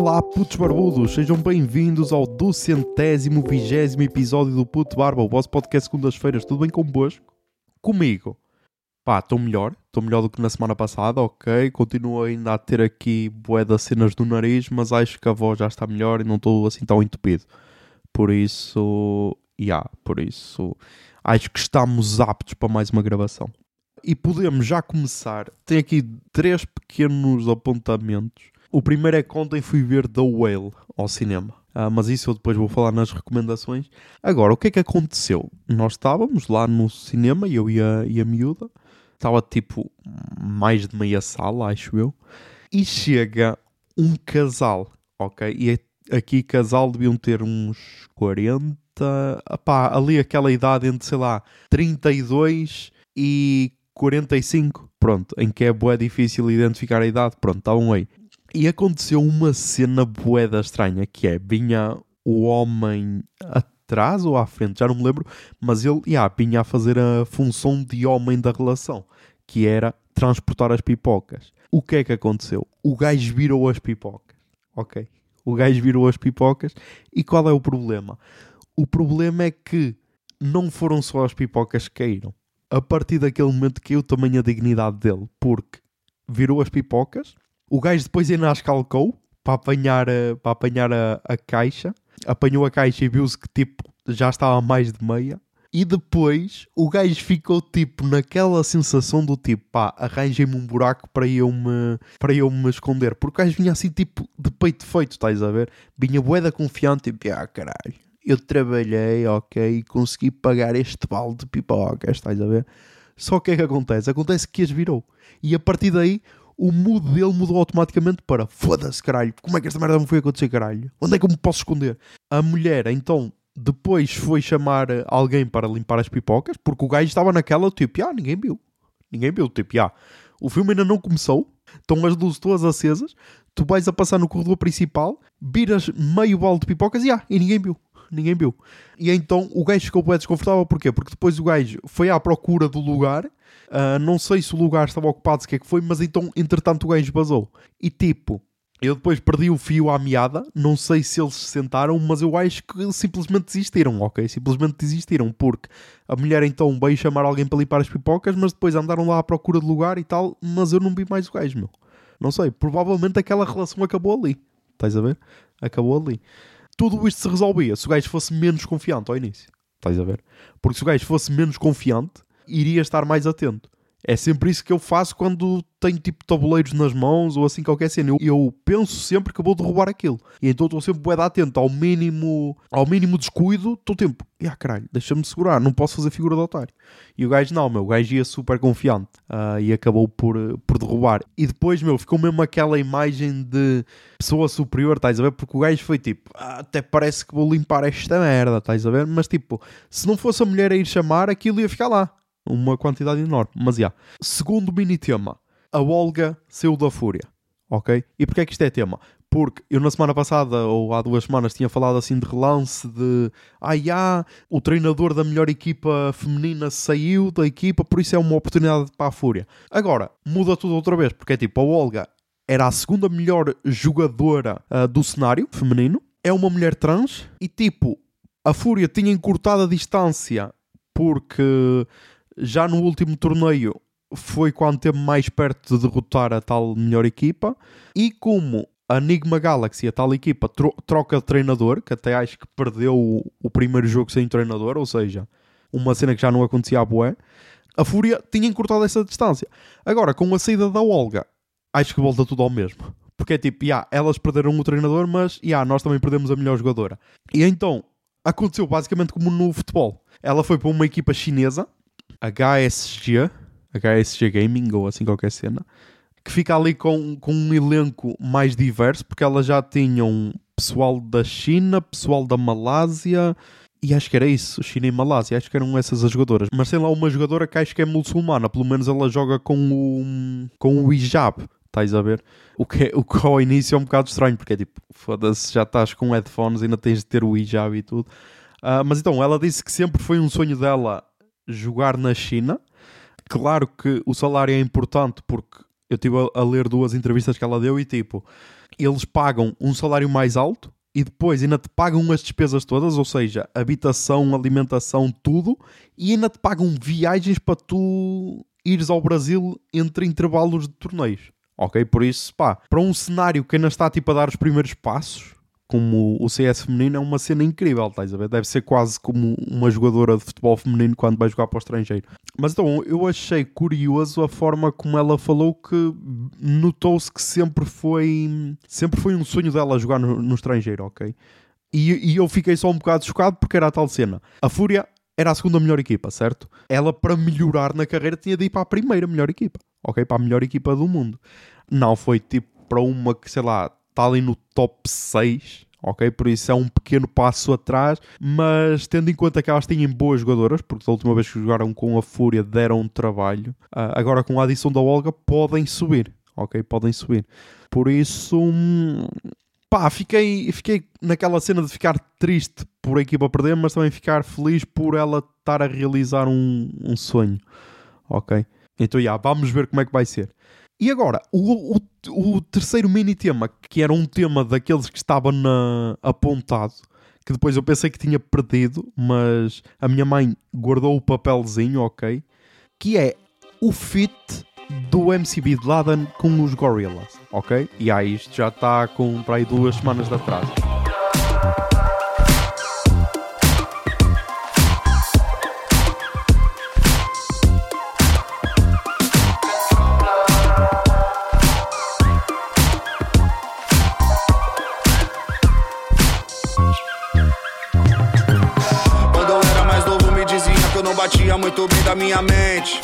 Olá, putos barbudos, sejam bem-vindos ao duzentésimo, vigésimo episódio do Puto Barba, o vosso podcast segundas-feiras. Tudo bem convosco? Comigo? Pá, estou melhor, estou melhor do que na semana passada, ok. Continuo ainda a ter aqui bué das cenas do nariz, mas acho que a voz já está melhor e não estou assim tão entupido. Por isso, yeah, por isso, acho que estamos aptos para mais uma gravação. E podemos já começar. Tem aqui três pequenos apontamentos. O primeiro é que ontem fui ver The Whale ao cinema. Ah, mas isso eu depois vou falar nas recomendações. Agora, o que é que aconteceu? Nós estávamos lá no cinema, eu e a, e a miúda. Estava tipo mais de meia sala, acho eu. E chega um casal, ok? E é- aqui casal deviam ter uns 40. Pá, ali aquela idade entre, sei lá, 32 e 45. Pronto, em que é bué difícil identificar a idade. Pronto, estavam aí. E aconteceu uma cena boeda estranha, que é, vinha o homem atrás ou à frente, já não me lembro, mas ele, yeah, vinha a fazer a função de homem da relação, que era transportar as pipocas. O que é que aconteceu? O gajo virou as pipocas, ok? O gajo virou as pipocas e qual é o problema? O problema é que não foram só as pipocas que caíram. A partir daquele momento caiu também a dignidade dele, porque virou as pipocas, o gajo depois ainda as calcou para apanhar, a, para apanhar a, a caixa. Apanhou a caixa e viu-se que tipo já estava mais de meia. E depois o gajo ficou tipo naquela sensação do tipo pá, arranjem-me um buraco para eu, me, para eu me esconder. Porque o gajo vinha assim tipo de peito feito, estás a ver? Vinha boeda confiante tipo, ah caralho, eu trabalhei, ok, consegui pagar este balde de pipocas, estás a ver? Só o que é que acontece? Acontece que as virou. E a partir daí o mood dele mudou automaticamente para foda-se, caralho, como é que esta merda me foi acontecer, caralho? Onde é que eu me posso esconder? A mulher, então, depois foi chamar eh, alguém para limpar as pipocas, porque o gajo estava naquela, tipo, ah, ninguém viu. Ninguém viu, tipo, ah, o filme ainda não começou, estão as luzes todas acesas, tu vais a passar no corredor principal, viras meio balde de pipocas e ah, e ninguém viu. Ninguém viu. E então o gajo ficou bem desconfortável, porquê? Porque depois o gajo foi à procura do lugar, ah, não sei se o lugar estava ocupado, se que é que foi, mas então, entretanto, o gajo vazou. E tipo, eu depois perdi o fio à meada, não sei se eles se sentaram, mas eu acho que simplesmente desistiram, ok? Simplesmente desistiram, porque a mulher então veio chamar alguém para limpar as pipocas, mas depois andaram lá à procura de lugar e tal, mas eu não vi mais o gajo, meu. Não sei, provavelmente aquela relação acabou ali. Estás a ver? Acabou ali. Tudo isto se resolvia se o gajo fosse menos confiante ao início. Estás a ver? Porque se o gajo fosse menos confiante, iria estar mais atento. É sempre isso que eu faço quando tenho tipo tabuleiros nas mãos ou assim qualquer cena. Eu, eu penso sempre que vou derrubar aquilo. E então estou sempre bué atento ao mínimo, ao mínimo descuido. Estou tempo, ah caralho, deixa-me segurar, não posso fazer figura de otário. E o gajo não, meu, o gajo ia super confiante ah, e acabou por, por derrubar. E depois, meu, ficou mesmo aquela imagem de pessoa superior, estás a ver? Porque o gajo foi tipo, "Ah, até parece que vou limpar esta merda, estás a ver? Mas tipo, se não fosse a mulher a ir chamar, aquilo ia ficar lá uma quantidade enorme. Mas já. Segundo mini tema, a Olga saiu da Fúria. Ok? E porquê é que isto é tema? Porque eu na semana passada, ou há duas semanas, tinha falado assim de relance de ah, já, o treinador da melhor equipa feminina saiu da equipa, por isso é uma oportunidade para a Fúria. Agora, muda tudo outra vez, porque é tipo, a Olga era a segunda melhor jogadora ah, do cenário feminino, é uma mulher trans, e tipo, a Fúria tinha encurtado a distância porque já no último torneio foi quando teve mais perto de derrotar a tal melhor equipa. E como a Enigma Galaxy, a tal equipa, tro- troca de treinador, que até acho que perdeu o, o primeiro jogo sem treinador, ou seja, uma cena que já não acontecia à boé, a Fúria tinha encurtado essa distância. Agora, com a saída da Olga, acho que volta tudo ao mesmo. Porque é tipo, yeah, elas perderam o treinador, mas yeah, nós também perdemos a melhor jogadora. E então, aconteceu basicamente como no futebol. Ela foi para uma equipa chinesa, HSG, HSG Gaming ou assim qualquer cena, que fica ali com, com um elenco mais diverso, porque elas já tinham pessoal da China, pessoal da Malásia, e acho que era isso, China e Malásia, acho que eram essas as jogadoras. Mas tem lá uma jogadora que acho que é muçulmana, pelo menos ela joga com o, com o hijab, estás a ver? O que, é- o que ao início é um bocado estranho, porque é tipo, foda-se, já estás com headphones, ainda tens de ter o hijab e tudo. Ah, mas então, ela disse que sempre foi um sonho dela jogar na China. Claro que o salário é importante porque Eu estive a, ler duas entrevistas que ela deu e tipo, eles pagam um salário mais alto e depois ainda te pagam as despesas todas, ou seja, habitação, alimentação, tudo, e ainda te pagam viagens para tu ires ao Brasil entre intervalos de torneios. Ok? Por isso, pá, para um cenário que ainda está tipo a dar os primeiros passos, como o CS feminino, é uma cena incrível, estás a ver? Deve ser quase como uma jogadora de futebol feminino quando vai jogar para o estrangeiro. Mas então, eu achei curioso a forma como ela falou que notou-se que sempre foi, sempre foi um sonho dela jogar no, no estrangeiro, ok? E, e eu fiquei só um bocado chocado porque era a tal cena. A Fúria era a segunda melhor equipa, certo? Ela, para melhorar na carreira, tinha de ir para a primeira melhor equipa, ok? Para a melhor equipa do mundo. Não foi tipo para uma que, sei lá, está ali no top 6, ok? Por isso é um pequeno passo atrás, mas tendo em conta que elas têm boas jogadoras, porque da última vez que jogaram com a Fúria deram um trabalho, uh, agora com a adição da Olga podem subir, ok? Podem subir. Por isso, hum, pá, fiquei, fiquei naquela cena de ficar triste por a equipa perder, mas também ficar feliz por ela estar a realizar um, um sonho, ok? Então, já, yeah, vamos ver como é que vai ser. E agora, o, o, o, terceiro mini tema, que era um tema daqueles que estava na, apontado, que depois eu pensei que tinha perdido, mas a minha mãe guardou o papelzinho, ok? Que é o fit do MC Bin Laden com os Gorillaz, ok? E aí isto já está com para aí duas semanas de atraso. Muito bem da minha mente.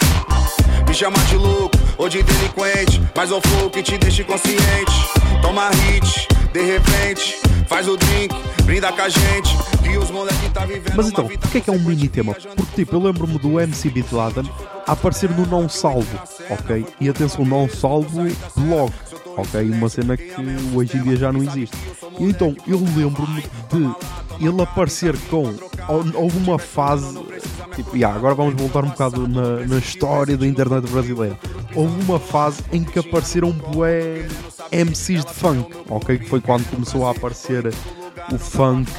Me chama de louco ou de delinquente, mas o flow que te deixa consciente. Toma hit, de repente, faz o drink, brinda com a gente. E os moleque tá vivendo Mas então, o que é que é um mini tema? Porque tipo, eu lembro-me do MC Beat Laden aparecer no Não Salvo, ok? E atenção, Não Salvo blog, ok? Uma cena que hoje em dia já não existe. E então, eu lembro-me de ele aparecer com. Houve uma fase Tipo, yeah, agora vamos voltar um bocado na, na história da internet brasileira. Houve uma fase em que apareceram bué MCs de funk, ok? Que foi quando começou a aparecer o funk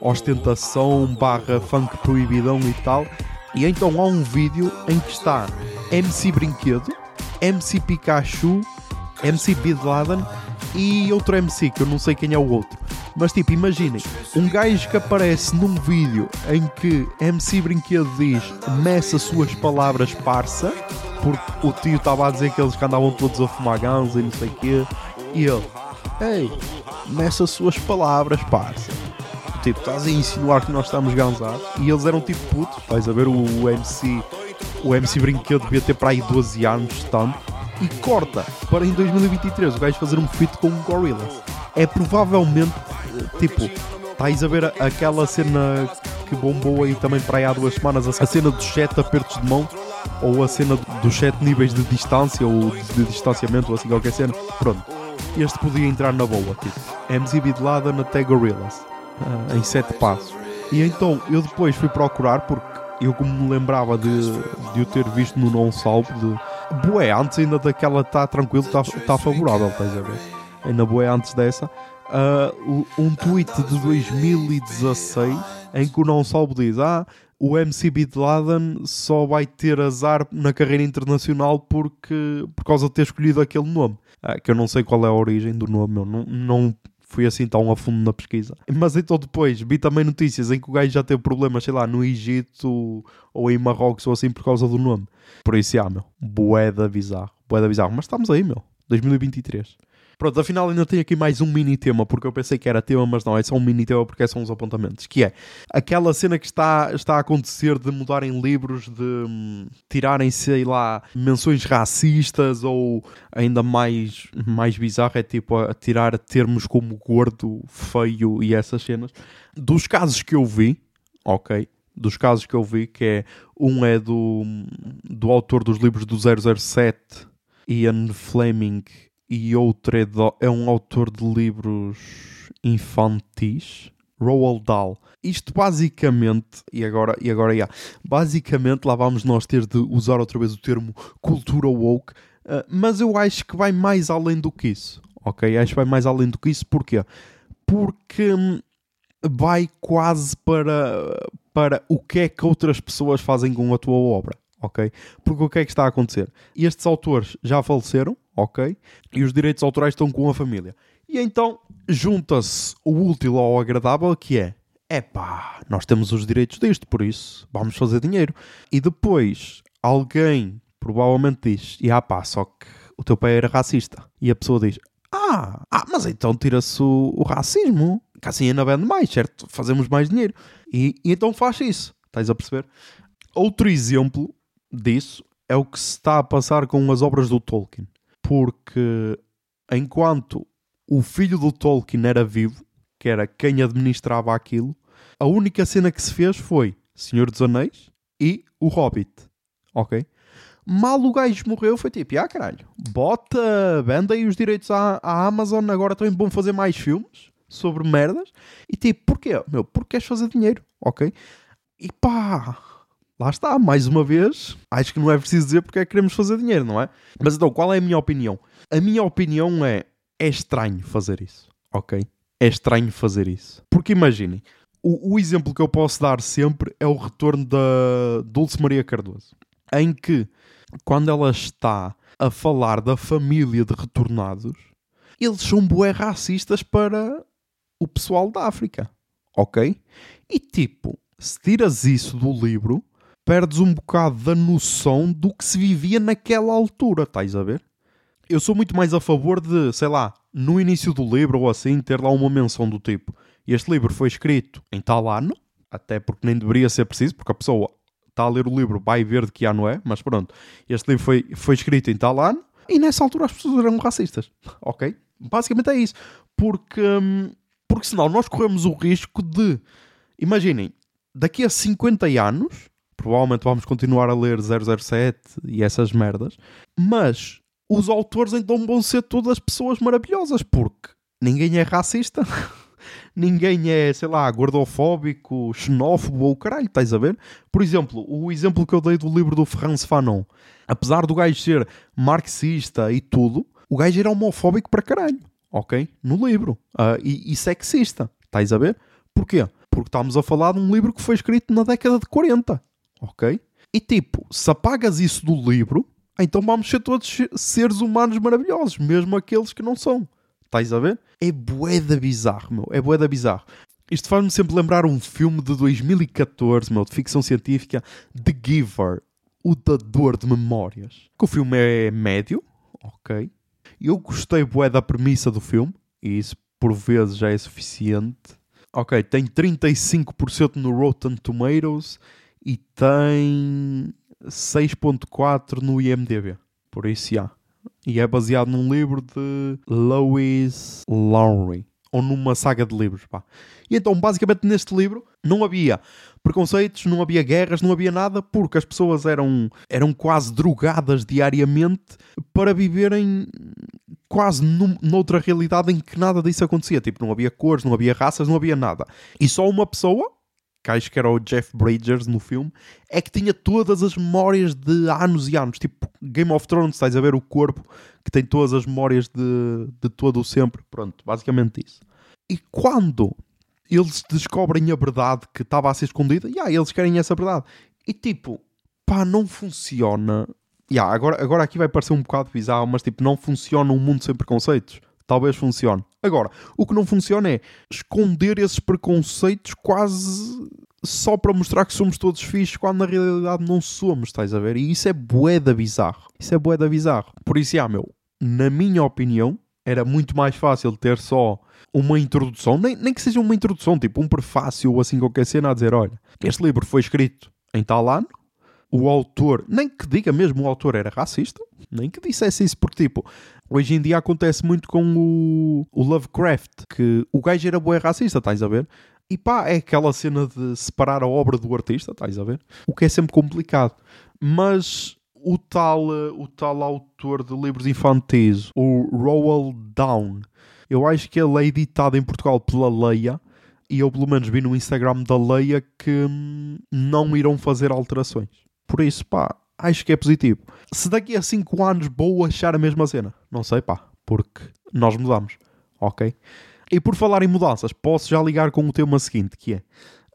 ostentação barra funk proibidão e tal. E então há um vídeo em que está MC Brinquedo, MC Pikachu, MC Bin Laden e outro MC que eu não sei quem é o outro. Mas tipo, imaginem, um gajo que aparece num vídeo em que MC Brinquedo diz meça suas palavras parça, porque o tio estava a dizer que eles andavam todos a fumar ganza e não sei o quê, e ele, ei, meça suas palavras parça. Tipo, estás a insinuar que nós estamos ganzados e eles eram tipo putos, vais a ver o, MC, o MC Brinquedo devia ter para aí 12 anos tanto e corta para em 2023 o gajo fazer um feat com o Gorillaz. É provavelmente tipo, estáis a ver aquela cena que bombou aí também para aí há duas semanas, a cena dos 7 apertos de mão, ou a cena dos 7 níveis de distância, ou de distanciamento, ou assim qualquer cena. Pronto, este podia entrar na boa, tipo, MC Bin Laden até Gorillaz, uh, em 7 passos. E então eu depois fui procurar, porque eu como me lembrava de, de o ter visto no não salvo, de boé, antes ainda daquela está tranquilo, está tá favorável, estás a ver? Ainda boé antes dessa uh, um tweet de 2016 em que o Não Salvo diz: Ah, o MC Bin Laden só vai ter azar na carreira internacional porque, por causa de ter escolhido aquele nome. Uh, que eu não sei qual é a origem do nome, eu não, não fui assim tão a fundo na pesquisa. Mas então depois vi também notícias em que o gajo já teve problemas, sei lá, no Egito ou em Marrocos ou assim por causa do nome. Por isso, ah, meu, boeda bizarro, boeda bizarro. Mas estamos aí, meu, 2023. Pronto, afinal ainda tenho aqui mais um mini tema, porque eu pensei que era tema, mas não, é só um mini tema porque são os apontamentos. Que é aquela cena que está, está a acontecer de mudarem livros, de hum, tirarem, sei lá, menções racistas ou ainda mais, mais bizarro, é tipo a, tirar termos como gordo, feio e essas cenas. Dos casos que eu vi, ok, dos casos que eu vi, que é um é do, do autor dos livros do 007, Ian Fleming, e outro é, de, é um autor de livros infantis, Roald Dahl. Isto basicamente, e agora, e agora yeah, basicamente lá vamos nós ter de usar outra vez o termo cultura woke, Uh, mas eu acho que vai mais além do que isso. Ok? Acho que vai mais além do que isso. Porquê? Porque hum, vai quase para, para o que é que outras pessoas fazem com a tua obra. Ok? Porque o que é que está a acontecer? Estes autores já faleceram, ok? E os direitos autorais estão com a família. E então junta-se o útil ao agradável, que é epá, nós temos os direitos disto, por isso vamos fazer dinheiro. E depois alguém provavelmente diz, e ah pá, só que o teu pai era racista. E a pessoa diz, ah, ah mas então tira-se o, o, racismo, que assim ainda vende mais, certo? Fazemos mais dinheiro. E, e então faz isso, estás a perceber? Outro exemplo disso é o que se está a passar com as obras do Tolkien. Porque enquanto o filho do Tolkien era vivo, que era quem administrava aquilo, a única cena que se fez foi Senhor dos Anéis e o Hobbit. Ok? Mal o gajo morreu, foi tipo, ah caralho, bota, venda aí os direitos à, à Amazon, agora também vão fazer mais filmes sobre merdas. E tipo, porquê? Meu, porque queres fazer dinheiro, ok? E pá, lá está, mais uma vez, acho que não é preciso dizer porque é que queremos fazer dinheiro, não é? Mas então, qual é a minha opinião? A minha opinião é, é estranho fazer isso, ok? É estranho fazer isso. Porque imaginem, o, o exemplo que eu posso dar sempre é o retorno da Dulce Maria Cardoso, em que quando ela está a falar da família de retornados, eles são bué racistas para o pessoal da África, ok? E tipo, se tiras isso do livro, perdes um bocado da noção do que se vivia naquela altura, estás a ver? Eu sou muito mais a favor de, sei lá, no início do livro ou assim, ter lá uma menção do tipo: este livro foi escrito em tal ano, até porque nem deveria ser preciso, porque a pessoa está a ler o livro, vai ver de que ano é, mas pronto, este livro foi, foi escrito em tal ano e nessa altura as pessoas eram racistas, ok? Basicamente é isso, porque, hum, porque senão nós corremos o risco de, imaginem, daqui a 50 anos, provavelmente vamos continuar a ler 007 e essas merdas, mas os autores então vão ser todas pessoas maravilhosas, porque ninguém é racista. ninguém é, sei lá, gordofóbico, xenófobo ou caralho, estás a ver? Por exemplo, o exemplo que eu dei do livro do Franz Fanon, apesar do gajo ser marxista e tudo, o gajo era homofóbico para caralho, ok? No livro. Uh, e, e sexista, estás a ver? Porquê? Porque estamos a falar de um livro que foi escrito na década de 40, ok? E tipo, se apagas isso do livro, então vamos ser todos seres humanos maravilhosos, mesmo aqueles que não são. Estás a ver? É boeda bizarro, meu. É boeda bizarro. Isto faz-me sempre lembrar um filme de 2014, meu, de ficção científica, The Giver, o dador de memórias. Que o filme é médio, ok. Eu gostei bué da premissa do filme, e isso por vezes já é suficiente. Ok, tem 35% no Rotten Tomatoes e tem 6.4 no IMDB. Por isso, já. E é baseado num livro de Lois Lowry. Ou numa saga de livros, pá. E então, basicamente, neste livro não havia preconceitos, não havia guerras, não havia nada, porque as pessoas eram, eram quase drogadas diariamente para viverem quase num, noutra realidade em que nada disso acontecia. Tipo, não havia cores, não havia raças, não havia nada. E só uma pessoa, que acho que era o Jeff Bridges no filme, é que tinha todas as memórias de anos e anos. Tipo, Game of Thrones, estás a ver o corpo que tem todas as memórias de, de todo o sempre. Pronto, basicamente isso. E quando eles descobrem a verdade que estava a ser escondida, yeah, eles querem essa verdade. E tipo, pá, não funciona. Yeah, agora, agora aqui vai parecer um bocado bizarro, mas tipo, não funciona um mundo sem preconceitos. Talvez funcione. Agora, o que não funciona é esconder esses preconceitos quase só para mostrar que somos todos fixos quando na realidade não somos, estás a ver? E isso é bué da bizarro. Isso é bué da bizarro. Por isso, ah, meu, na minha opinião, era muito mais fácil ter só uma introdução, nem, nem que seja uma introdução, tipo um prefácio ou assim qualquer cena a dizer, olha, este livro foi escrito em tal ano, o autor, nem que diga mesmo o autor era racista, nem que dissesse isso, porque tipo, hoje em dia acontece muito com o, o Lovecraft, que o gajo era bué racista, estás a ver? E pá, é aquela cena de separar a obra do artista, estás a ver? O que é sempre complicado. Mas o tal, eh, o tal autor de livros infantis, o Roald Down, eu acho que ele é editado em Portugal pela Leia e eu pelo menos vi no Instagram da Leia que hum, não irão fazer alterações. Por isso, pá, acho que é positivo. Se daqui a 5 anos vou achar a mesma cena, não sei, pá, porque nós mudamos, ok? E por falar em mudanças, posso já ligar com o tema seguinte, que é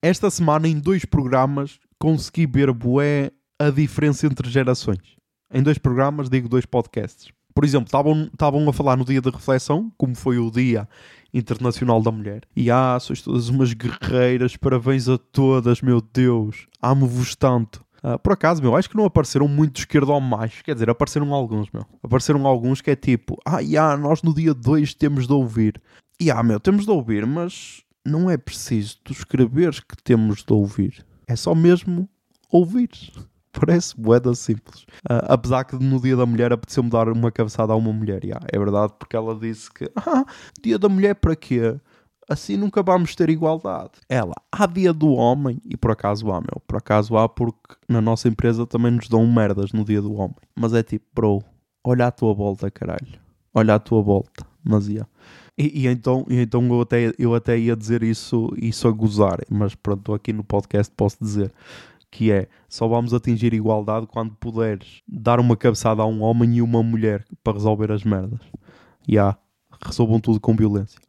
esta semana em dois programas consegui ver bué a diferença entre gerações. Em dois programas, digo dois podcasts. Por exemplo, estavam a falar no dia da reflexão, como foi o Dia Internacional da Mulher. E ah, sois todas umas guerreiras, parabéns a todas, meu Deus, amo-vos tanto. Uh, por acaso, meu, acho que não apareceram muito esquerdo ou macho. Quer dizer, apareceram alguns, meu. Apareceram alguns que é tipo, ah, yeah, nós no dia 2 temos de ouvir. E ah, meu, temos de ouvir, mas não é preciso tu escreveres que temos de ouvir. É só mesmo ouvir. Parece boeda simples. Uh, apesar que no Dia da Mulher apeteceu-me dar uma cabeçada a uma mulher. Yeah, é verdade, porque ela disse que ah, Dia da Mulher para quê? Assim nunca vamos ter igualdade. Ela, há Dia do Homem, e por acaso há, meu. Por acaso há, porque na nossa empresa também nos dão merdas no Dia do Homem. Mas é tipo, bro, olha a tua volta, caralho. Olha a tua volta. Mas ia. E, e, então, e então eu, até, eu até ia dizer isso, isso a gozar, mas pronto, aqui no podcast posso dizer que é só vamos atingir igualdade quando puderes dar uma cabeçada a um homem e uma mulher para resolver as merdas. Já, yeah, resolvam tudo com violência.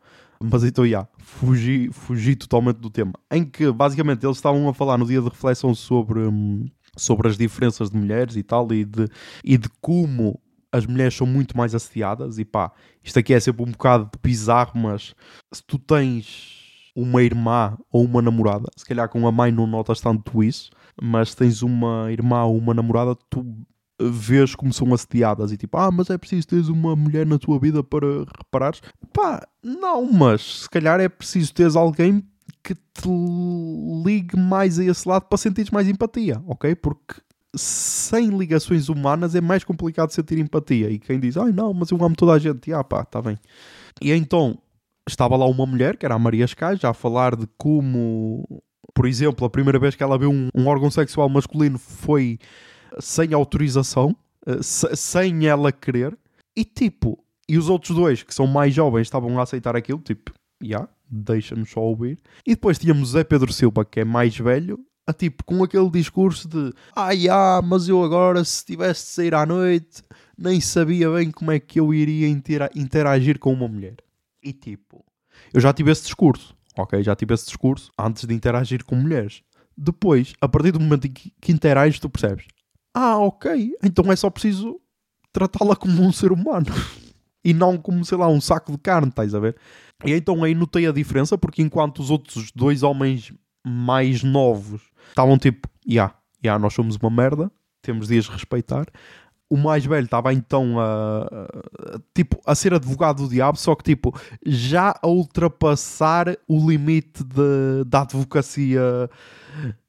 Mas então, já, yeah, fugi, fugi totalmente do tema. Em que, basicamente, eles estavam a falar no dia de reflexão sobre, hum, sobre as diferenças de mulheres e tal, e de, e de como as mulheres são muito mais assediadas. E pá, isto aqui é sempre um bocado bizarro, mas se tu tens uma irmã ou uma namorada, se calhar com a mãe não notas tanto isso, mas tens uma irmã ou uma namorada, tu vês como são assediadas e tipo, ah, mas é preciso teres uma mulher na tua vida para reparares. Pá, não, mas se calhar é preciso teres alguém que te ligue mais a esse lado para sentires mais empatia, ok? Porque sem ligações humanas é mais complicado sentir empatia. E quem diz, ai não, mas eu amo toda a gente, ah pá, está bem. E então estava lá uma mulher, que era a Maria Sky, já a falar de como, por exemplo, a primeira vez que ela viu um, um órgão sexual masculino foi sem autorização, eh, sem ela querer, e tipo, e os outros dois que são mais jovens estavam a aceitar aquilo, tipo, já, yeah, deixa-nos só ouvir. E depois tínhamos Zé Pedro Silva, que é mais velho, a tipo, com aquele discurso de ah, mas eu agora se tivesse de sair à noite nem sabia bem como é que eu iria interagir com uma mulher. E tipo, eu já tive esse discurso, ok? Já tive esse discurso antes de interagir com mulheres. Depois, a partir do momento em que interages, tu percebes: ah, ok, então é só preciso tratá-la como um ser humano e não como, sei lá, um saco de carne, estás a ver? E então aí notei a diferença, porque enquanto os outros dois homens mais novos estavam tipo, já, yeah, yeah, nós somos uma merda, temos de as respeitar o mais velho estava então a, a, tipo, a ser advogado do diabo, só que tipo, já a ultrapassar o limite de, da advocacia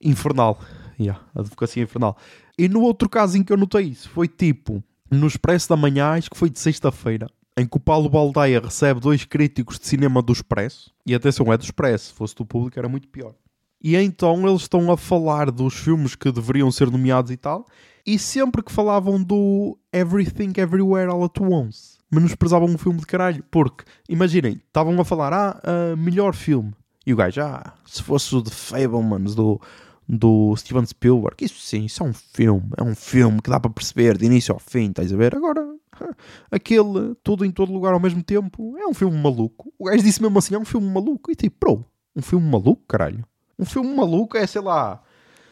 infernal. Yeah, advocacia infernal. E no outro caso em que eu notei isso, foi tipo, no Expresso da Manhã, acho que foi de sexta-feira, em que o Paulo Baldaia recebe dois críticos de cinema do Expresso, e atenção, é do Expresso, se fosse do público era muito pior. E então eles estão a falar dos filmes que deveriam ser nomeados e tal, e sempre que falavam do Everything Everywhere All at Once, menosprezavam um filme de caralho. Porque, imaginem, estavam a falar, ah, uh, melhor filme. E o gajo, ah, se fosse o The Fablemans do, do Steven Spielberg, isso sim, isso é um filme. É um filme que dá para perceber de início ao fim, estás a ver? Agora, aquele, tudo em todo lugar ao mesmo tempo, é um filme maluco. O gajo disse mesmo assim, é um filme maluco. E tipo, bro, um filme maluco, caralho. Um filme maluco é, sei lá,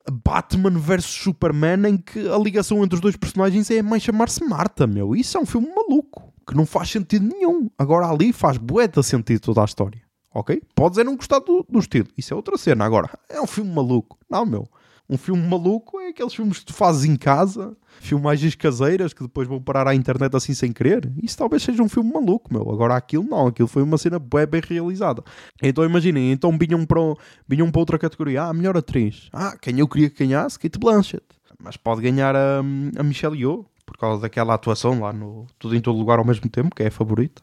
Batman vs Superman em que a ligação entre os dois personagens é mais chamar-se Marta, meu. Isso é um filme maluco, que não faz sentido nenhum. Agora ali faz bueta sentido toda a história, ok? Podes é não gostar do, do estilo, isso é outra cena. Agora, é um filme maluco. Não, meu. Um filme maluco é aqueles filmes que tu fazes em casa, filmagens caseiras que depois vão parar à internet assim sem querer. Isso talvez seja um filme maluco, meu. Agora aquilo não, aquilo foi uma cena bem, bem realizada. Então imaginem, então vinham para, vinham para outra categoria. Ah, melhor atriz. Ah, quem eu queria que ganhasse? Kate Blanchett. Mas pode ganhar a, a Michelle Yeoh, por causa daquela atuação lá no Tudo em Todo Lugar ao mesmo tempo, que é a favorita.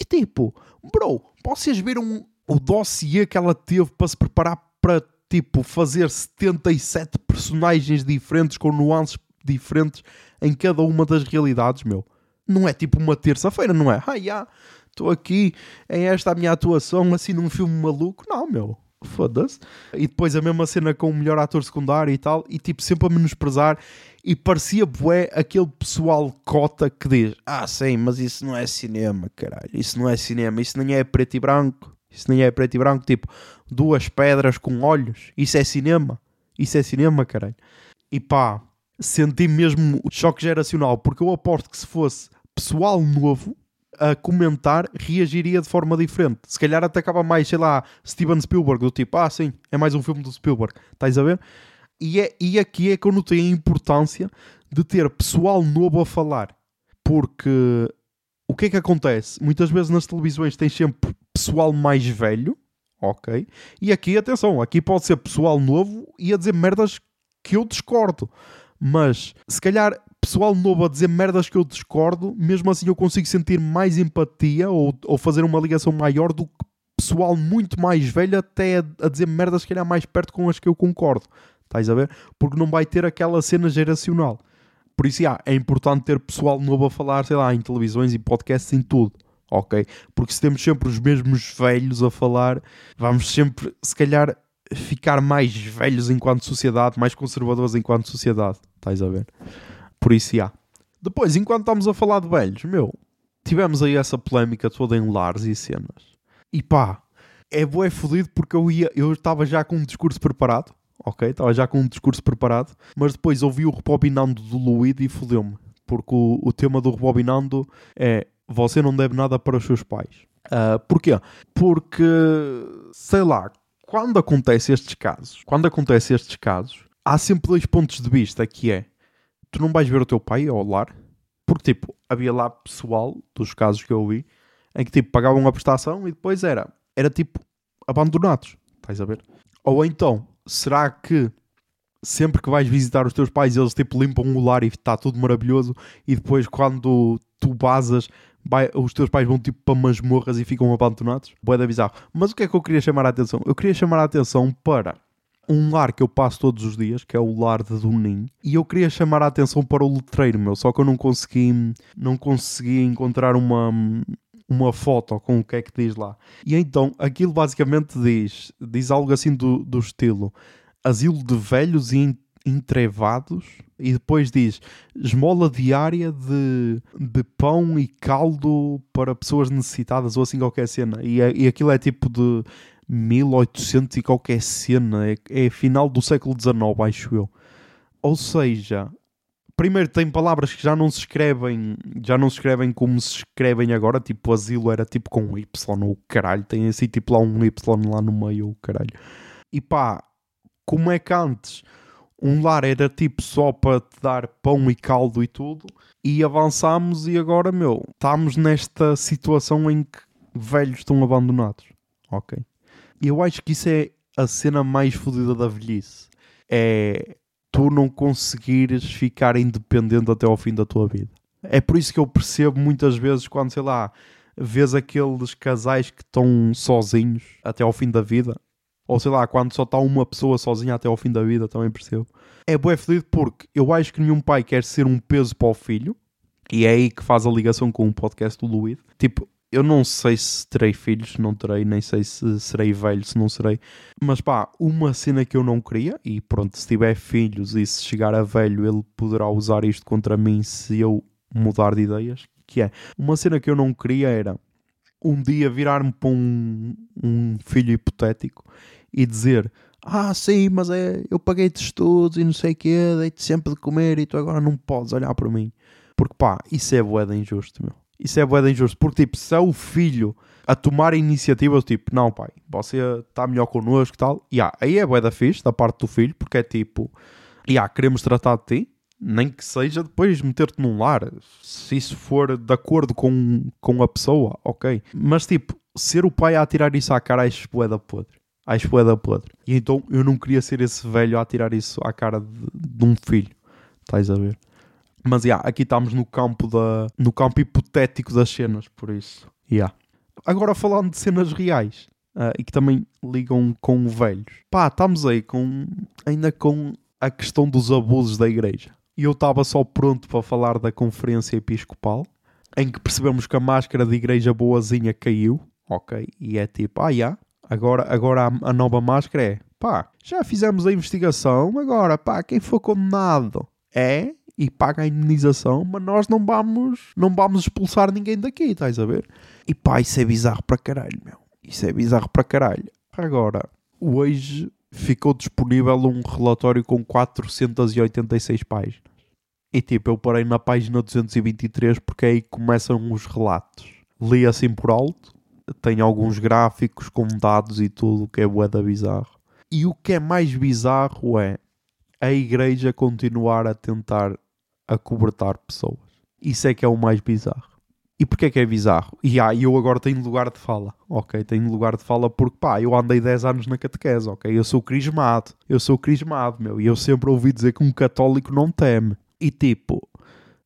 E tipo, bro, vocês viram o dossiê que ela teve para se preparar para tipo, fazer 77 personagens diferentes com nuances diferentes em cada uma das realidades, meu. Não é tipo uma terça-feira, não é? Ah, já, estou aqui, é esta a minha atuação, assim num filme maluco. Não, meu. Foda-se. E depois a mesma cena com o melhor ator secundário e tal, e tipo, sempre a menosprezar. E parecia bué aquele pessoal cota que diz: Ah, sim, mas isso não é cinema, caralho. Isso não é cinema, isso nem é preto e branco. Isso nem é preto e branco, tipo, duas pedras com olhos. Isso é cinema. Isso é cinema, caralho. E pá, senti mesmo o choque geracional, porque eu aposto que se fosse pessoal novo a comentar, reagiria de forma diferente. Se calhar atacava mais, sei lá, Steven Spielberg, do tipo, ah, sim, é mais um filme do Spielberg. Estás a ver? E, é, e aqui é que eu notei a importância de ter pessoal novo a falar. Porque o que é que acontece? Muitas vezes nas televisões tens sempre pessoal mais velho, ok? E aqui, atenção, aqui pode ser pessoal novo e a dizer merdas que eu discordo. Mas se calhar pessoal novo a dizer merdas que eu discordo, mesmo assim eu consigo sentir mais empatia ou, ou fazer uma ligação maior do que pessoal muito mais velho até a, a dizer merdas que calhar mais perto com as que eu concordo. Estás a ver? Porque não vai ter aquela cena geracional. Por isso, yeah, é importante ter pessoal novo a falar, sei lá, em televisões e podcasts, em tudo. Ok? Porque se temos sempre os mesmos velhos a falar, vamos sempre, se calhar, ficar mais velhos enquanto sociedade, mais conservadores enquanto sociedade. Estás a ver? Por isso, já. Depois, enquanto estamos a falar de velhos, meu, tivemos aí essa polémica toda em lares e cenas. E pá, é bué fodido porque eu ia, eu estava já com um discurso preparado, ok? Estava já com um discurso preparado, mas depois ouvi o rebobinando do Luído e fodeu-me. Porque o, o tema do rebobinando é você não deve nada para os seus pais. Uh, porquê? Porque, sei lá, quando acontece estes casos, quando acontece estes casos, há sempre dois pontos de vista, que é tu não vais ver o teu pai ao lar, porque tipo, havia lá pessoal, dos casos que eu vi, em que tipo, pagavam a prestação e depois era, era tipo, abandonados, estás a ver? Ou então, será que sempre que vais visitar os teus pais eles tipo limpam o lar e está tudo maravilhoso e depois quando tu basas vai, os teus pais vão tipo para masmorras e ficam abandonados? Boa da bizarro. Mas o que é que eu queria chamar a atenção? Eu queria chamar a atenção para um lar que eu passo todos os dias, que é o lar de Dunim, e eu queria chamar a atenção para o letreiro, meu, só que eu não consegui, não consegui encontrar uma, uma foto com o que é que diz lá. E então, aquilo basicamente diz, diz algo assim do, do estilo, asilo de velhos e entrevados, e depois diz esmola diária de, de pão e caldo para pessoas necessitadas, ou assim qualquer cena. E, é, e aquilo é tipo de 1800 e qualquer cena, é, é final do século XIX, acho eu. Ou seja, primeiro tem palavras que já não se escrevem, já não se escrevem como se escrevem agora, tipo asilo era tipo com Y ou caralho, tem assim tipo lá um Y lá no meio, o caralho. E pá, como é que antes um lar era tipo só para te dar pão e caldo e tudo, e avançamos e agora, meu, estamos nesta situação em que velhos estão abandonados. Ok. Eu acho que isso é a cena mais fodida da velhice. É tu não conseguires ficar independente até ao fim da tua vida. É por isso que eu percebo muitas vezes quando, sei lá, vês aqueles casais que estão sozinhos até ao fim da vida. Ou sei lá, quando só está uma pessoa sozinha até ao fim da vida, também percebo. É bué fodido porque eu acho que nenhum pai quer ser um peso para o filho. E é aí que faz a ligação com o podcast do Luído. Tipo, eu não sei se terei filhos, não terei, nem sei se serei velho, se não serei. Mas pá, uma cena que eu não queria, e pronto, se tiver filhos e se chegar a velho, ele poderá usar isto contra mim se eu mudar de ideias. Que é, uma cena que eu não queria era um dia virar-me para um, um filho hipotético e dizer: Ah, sim, mas é, eu paguei-te estudos e não sei o quê, dei-te sempre de comer e tu agora não podes olhar para mim. Porque pá, isso é boeda injusto, meu. Isso é boeda injusto, porque tipo, se é o filho a tomar a iniciativa, tipo, não pai, você está melhor connosco e tal, yeah, aí é boeda fixe da parte do filho, porque é tipo, yeah, queremos tratar de ti, nem que seja depois meter-te num lar, se isso for de acordo com, com a pessoa, ok. Mas tipo, ser o pai a atirar isso à cara, acho boeda podre. Acho boeda podre. E então eu não queria ser esse velho a atirar isso à cara de, de um filho. Estás a ver? Mas yeah, aqui estamos no campo, da, no campo hipotético das cenas, por isso. Yeah. Agora falando de cenas reais uh, e que também ligam com velhos. Pá, estamos aí com, ainda com a questão dos abusos da igreja. E eu estava só pronto para falar da conferência episcopal, em que percebemos que a máscara de igreja boazinha caiu, ok? E é tipo, ah, yeah, Agora, agora a, a nova máscara é, pá, já fizemos a investigação, agora, pá, quem for condenado é e paga a indenização, mas nós não vamos, não vamos expulsar ninguém daqui, estás a ver? E pá, isso é bizarro para caralho, meu. Isso é bizarro para caralho. Agora, hoje ficou disponível um relatório com 486 páginas. E tipo, eu parei na página 223 porque aí começam os relatos. Li assim por alto, tem alguns gráficos com dados e tudo, que é bué da bizarro. E o que é mais bizarro é a igreja continuar a tentar acobertar pessoas. Isso é que é o mais bizarro. E porquê que é bizarro? E ah, eu agora tenho lugar de fala, ok? Tenho lugar de fala porque, pá, eu andei 10 anos na catequese, ok? Eu sou crismado, eu sou crismado, meu. E eu sempre ouvi dizer que um católico não teme. E tipo,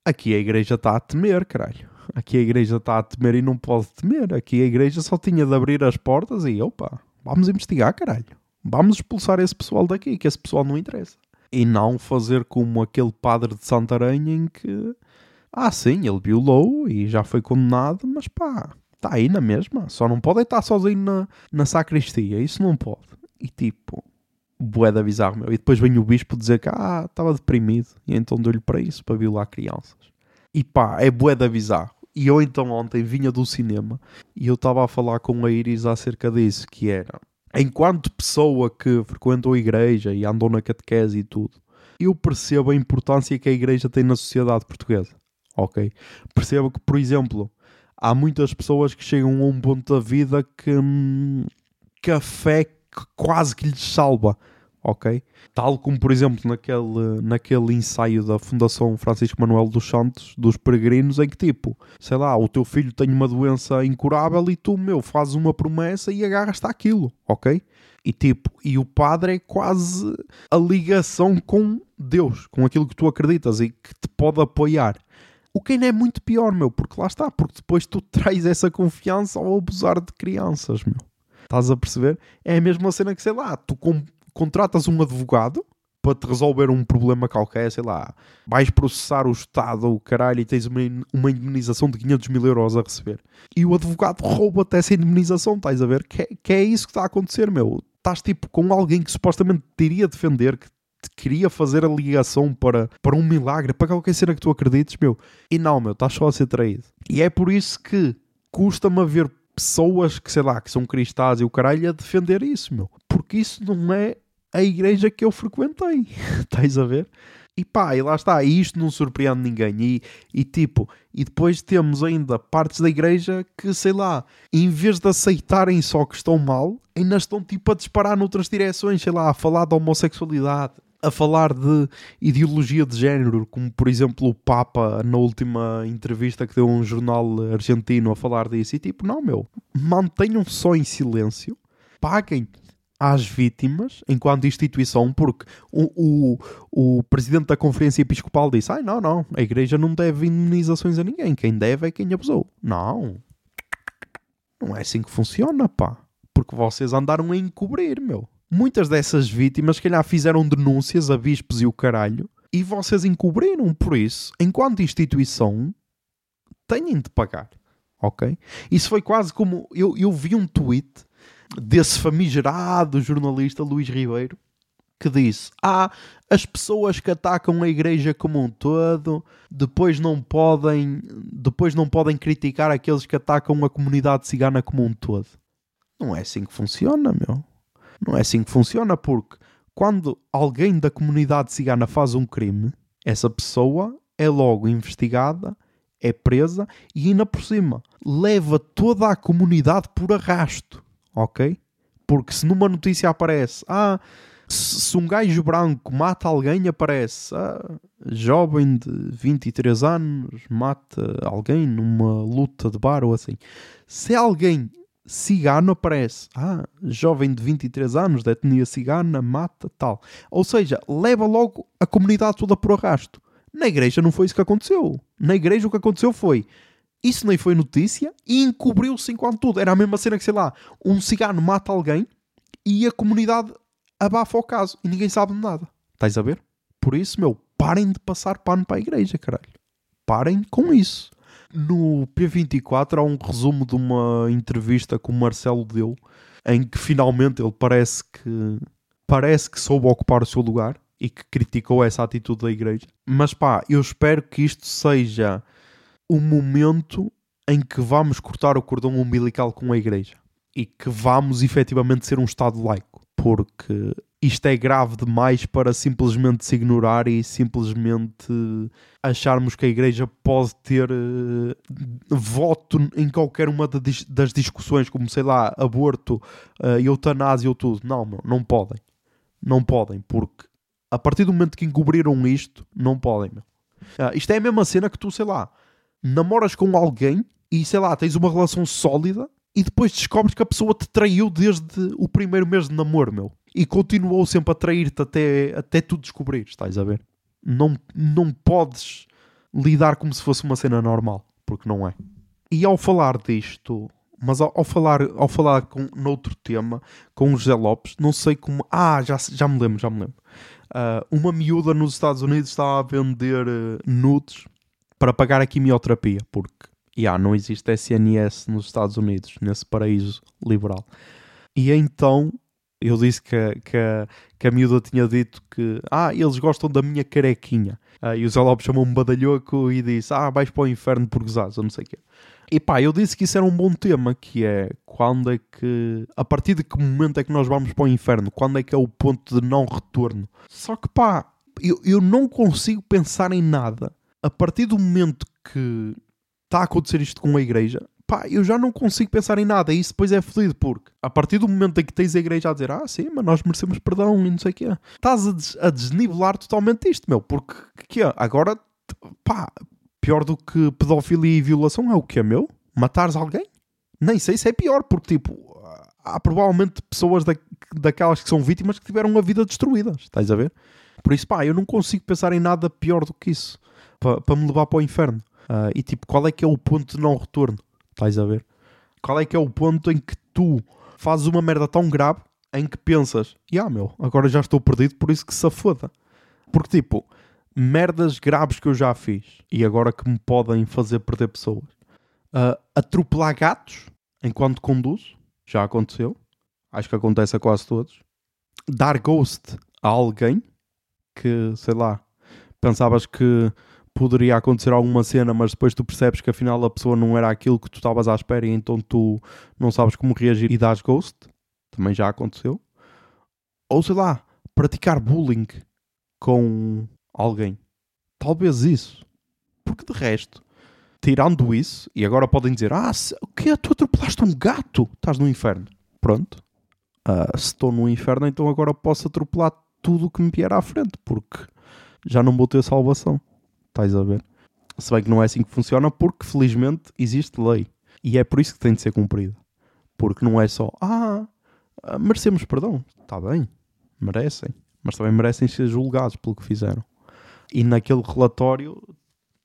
aqui a igreja está a temer, caralho. Aqui a igreja está a temer e não pode temer. Aqui a igreja só tinha de abrir as portas e, opa, vamos investigar, caralho. Vamos expulsar esse pessoal daqui, que esse pessoal não interessa. E não fazer como aquele padre de Santarém em que ah, sim, ele violou e já foi condenado, mas pá, está aí na mesma. Só não pode estar sozinho na, na sacristia, isso não pode. E tipo, bué de bizarro, meu. E depois vem o bispo dizer que, ah, estava deprimido. E então deu-lhe para isso, para violar crianças. E pá, é bué de bizarro. E eu então ontem vinha do cinema e eu estava a falar com a Iris acerca disso, que era, enquanto pessoa que frequentou a igreja e andou na catequese e tudo, eu percebo a importância que a igreja tem na sociedade portuguesa ok? Percebo que, por exemplo, há muitas pessoas que chegam a um ponto da vida que hum, café quase que lhes salva, ok? Tal como, por exemplo, naquele, naquele ensaio da Fundação Francisco Manuel dos Santos, dos peregrinos, em que tipo, sei lá, o teu filho tem uma doença incurável e tu, meu, fazes uma promessa e agarras-te àquilo, ok? E tipo, e o padre é quase a ligação com Deus, com aquilo que tu acreditas e que te pode apoiar. O que ainda é muito pior, meu, porque lá está, porque depois tu traz essa confiança ao abusar de crianças, meu. Estás a perceber? É a mesma cena que, sei lá, tu contratas um advogado para te resolver um problema qualquer, sei lá, vais processar o Estado, o caralho, e tens uma, uma indemnização de 500 mil euros a receber. E o advogado rouba-te essa indemnização, estás a ver? Que, que é isso que está a acontecer, meu. Estás tipo com alguém que supostamente te iria defender, que queria fazer a ligação para, para um milagre, para qualquer cena que tu acredites, meu. E não, meu, estás só a ser traído. E é por isso que custa-me ver pessoas que, sei lá, que são cristãs e o caralho a defender isso, meu. Porque isso não é a igreja que eu frequentei. Estás a ver? E pá, e lá está, e isto não surpreende ninguém. E, e tipo, e depois temos ainda partes da igreja que, sei lá, em vez de aceitarem só que estão mal, ainda estão tipo a disparar noutras direções, sei lá, a falar da homossexualidade, a falar de ideologia de género, como por exemplo o Papa na última entrevista que deu a um jornal argentino a falar disso, e tipo, não, meu, mantenham só em silêncio, paguem às vítimas enquanto instituição, porque o, o, o presidente da Conferência Episcopal disse: ai, não, não, a igreja não deve indemnizações a ninguém, quem deve é quem abusou. Não, não é assim que funciona, pá, porque vocês andaram a encobrir, meu. Muitas dessas vítimas, que calhar, fizeram denúncias a bispos e o caralho, e vocês encobriram. Por isso, enquanto instituição, têm de pagar. Ok? Isso foi quase como. Eu, eu vi um tweet desse famigerado jornalista Luís Ribeiro que disse: Ah, as pessoas que atacam a igreja como um todo depois não podem, depois não podem criticar aqueles que atacam a comunidade cigana como um todo. Não é assim que funciona, meu. Não é assim que funciona, porque quando alguém da comunidade cigana faz um crime, essa pessoa é logo investigada, é presa e ainda por cima leva toda a comunidade por arrasto, ok? Porque se numa notícia aparece, ah, se um gajo branco mata alguém, aparece, ah, jovem de 23 anos mata alguém numa luta de bar ou assim. Se alguém cigano aparece. Ah, jovem de 23 anos, da etnia cigana, mata, tal. Ou seja, leva logo a comunidade toda por arrasto. Na igreja não foi isso que aconteceu. Na igreja o que aconteceu foi. Isso nem foi notícia e encobriu-se enquanto tudo. Era a mesma cena que, sei lá, um cigano mata alguém e a comunidade abafa o caso e ninguém sabe de nada. Estás a ver? Por isso, meu, parem de passar pano para a igreja, caralho. Parem com isso. No P24 há um resumo de uma entrevista que o Marcelo deu, em que finalmente ele parece que parece que soube ocupar o seu lugar e que criticou essa atitude da igreja. Mas pá, eu espero que isto seja o momento em que vamos cortar o cordão umbilical com a igreja e que vamos efetivamente ser um Estado laico, porque isto é grave demais para simplesmente se ignorar e simplesmente acharmos que a igreja pode ter uh, voto em qualquer uma das discussões, como sei lá, aborto, uh, eutanásia ou tudo. Não, não podem. Não podem, porque a partir do momento que encobriram isto, não podem, meu. Uh, isto é a mesma cena que tu, sei lá, namoras com alguém e sei lá, tens uma relação sólida e depois descobres que a pessoa te traiu desde o primeiro mês de namoro, meu. E continuou sempre a trair-te até, até tu descobrires, estás a ver? Não, não podes lidar como se fosse uma cena normal, porque não é. E ao falar disto, mas ao, ao falar, ao falar com, noutro tema, com o José Lopes, não sei como. Ah, já, já me lembro, já me lembro. Uh, uma miúda nos Estados Unidos estava a vender uh, nudes para pagar a quimioterapia, porque yeah, não existe SNS nos Estados Unidos, nesse paraíso liberal. E então eu disse que, que, que a miúda tinha dito que ah, eles gostam da minha carequinha. Uh, e o Zé Lopes chamou-me badalhoco e disse ah, vais para o inferno por gozares, ou não sei o quê. E pá, eu disse que isso era um bom tema, que é quando é que, a partir de que momento é que nós vamos para o inferno? Quando é que é o ponto de não retorno? Só que pá, eu, eu não consigo pensar em nada. A partir do momento que está a acontecer isto com a igreja, pá, eu já não consigo pensar em nada. E isso depois é fodido, porque a partir do momento em que tens a igreja a dizer, ah, sim, mas nós merecemos perdão e não sei o quê, estás a, des a desnivelar totalmente isto, meu, porque que é? Agora, pá, pior do que pedofilia e violação é o que é, meu? Matares alguém? Nem sei se é pior, porque tipo, há provavelmente pessoas da, daquelas que são vítimas que tiveram a vida destruída, estás a ver? Por isso, pá, eu não consigo pensar em nada pior do que isso para pa me levar para o inferno. Uh, e tipo, qual é que é o ponto de não retorno? Estás a ver? Qual é que é o ponto em que tu fazes uma merda tão grave em que pensas, ah meu, agora já estou perdido, por isso que se foda. Porque tipo, merdas graves que eu já fiz e agora que me podem fazer perder pessoas. Uh, atropelar gatos enquanto conduzo, já aconteceu. Acho que acontece a quase todos. Dar ghost a alguém que, sei lá, pensavas que poderia acontecer alguma cena, mas depois tu percebes que afinal a pessoa não era aquilo que tu estavas à espera e então tu não sabes como reagir e dás ghost. Também já aconteceu. Ou sei lá, praticar bullying com alguém. Talvez isso. Porque de resto, tirando isso, e agora podem dizer: Ah, o que? Tu atropelaste um gato? Estás no inferno. Pronto. Uh, se estou no inferno, então agora posso atropelar tudo o que me vier à frente, porque já não vou ter salvação. Estás a ver? Se bem que não é assim que funciona, porque felizmente existe lei. E é por isso que tem de ser cumprida. Porque não é só, ah, ah, merecemos perdão. Está bem, merecem. Mas também merecem ser julgados pelo que fizeram. E naquele relatório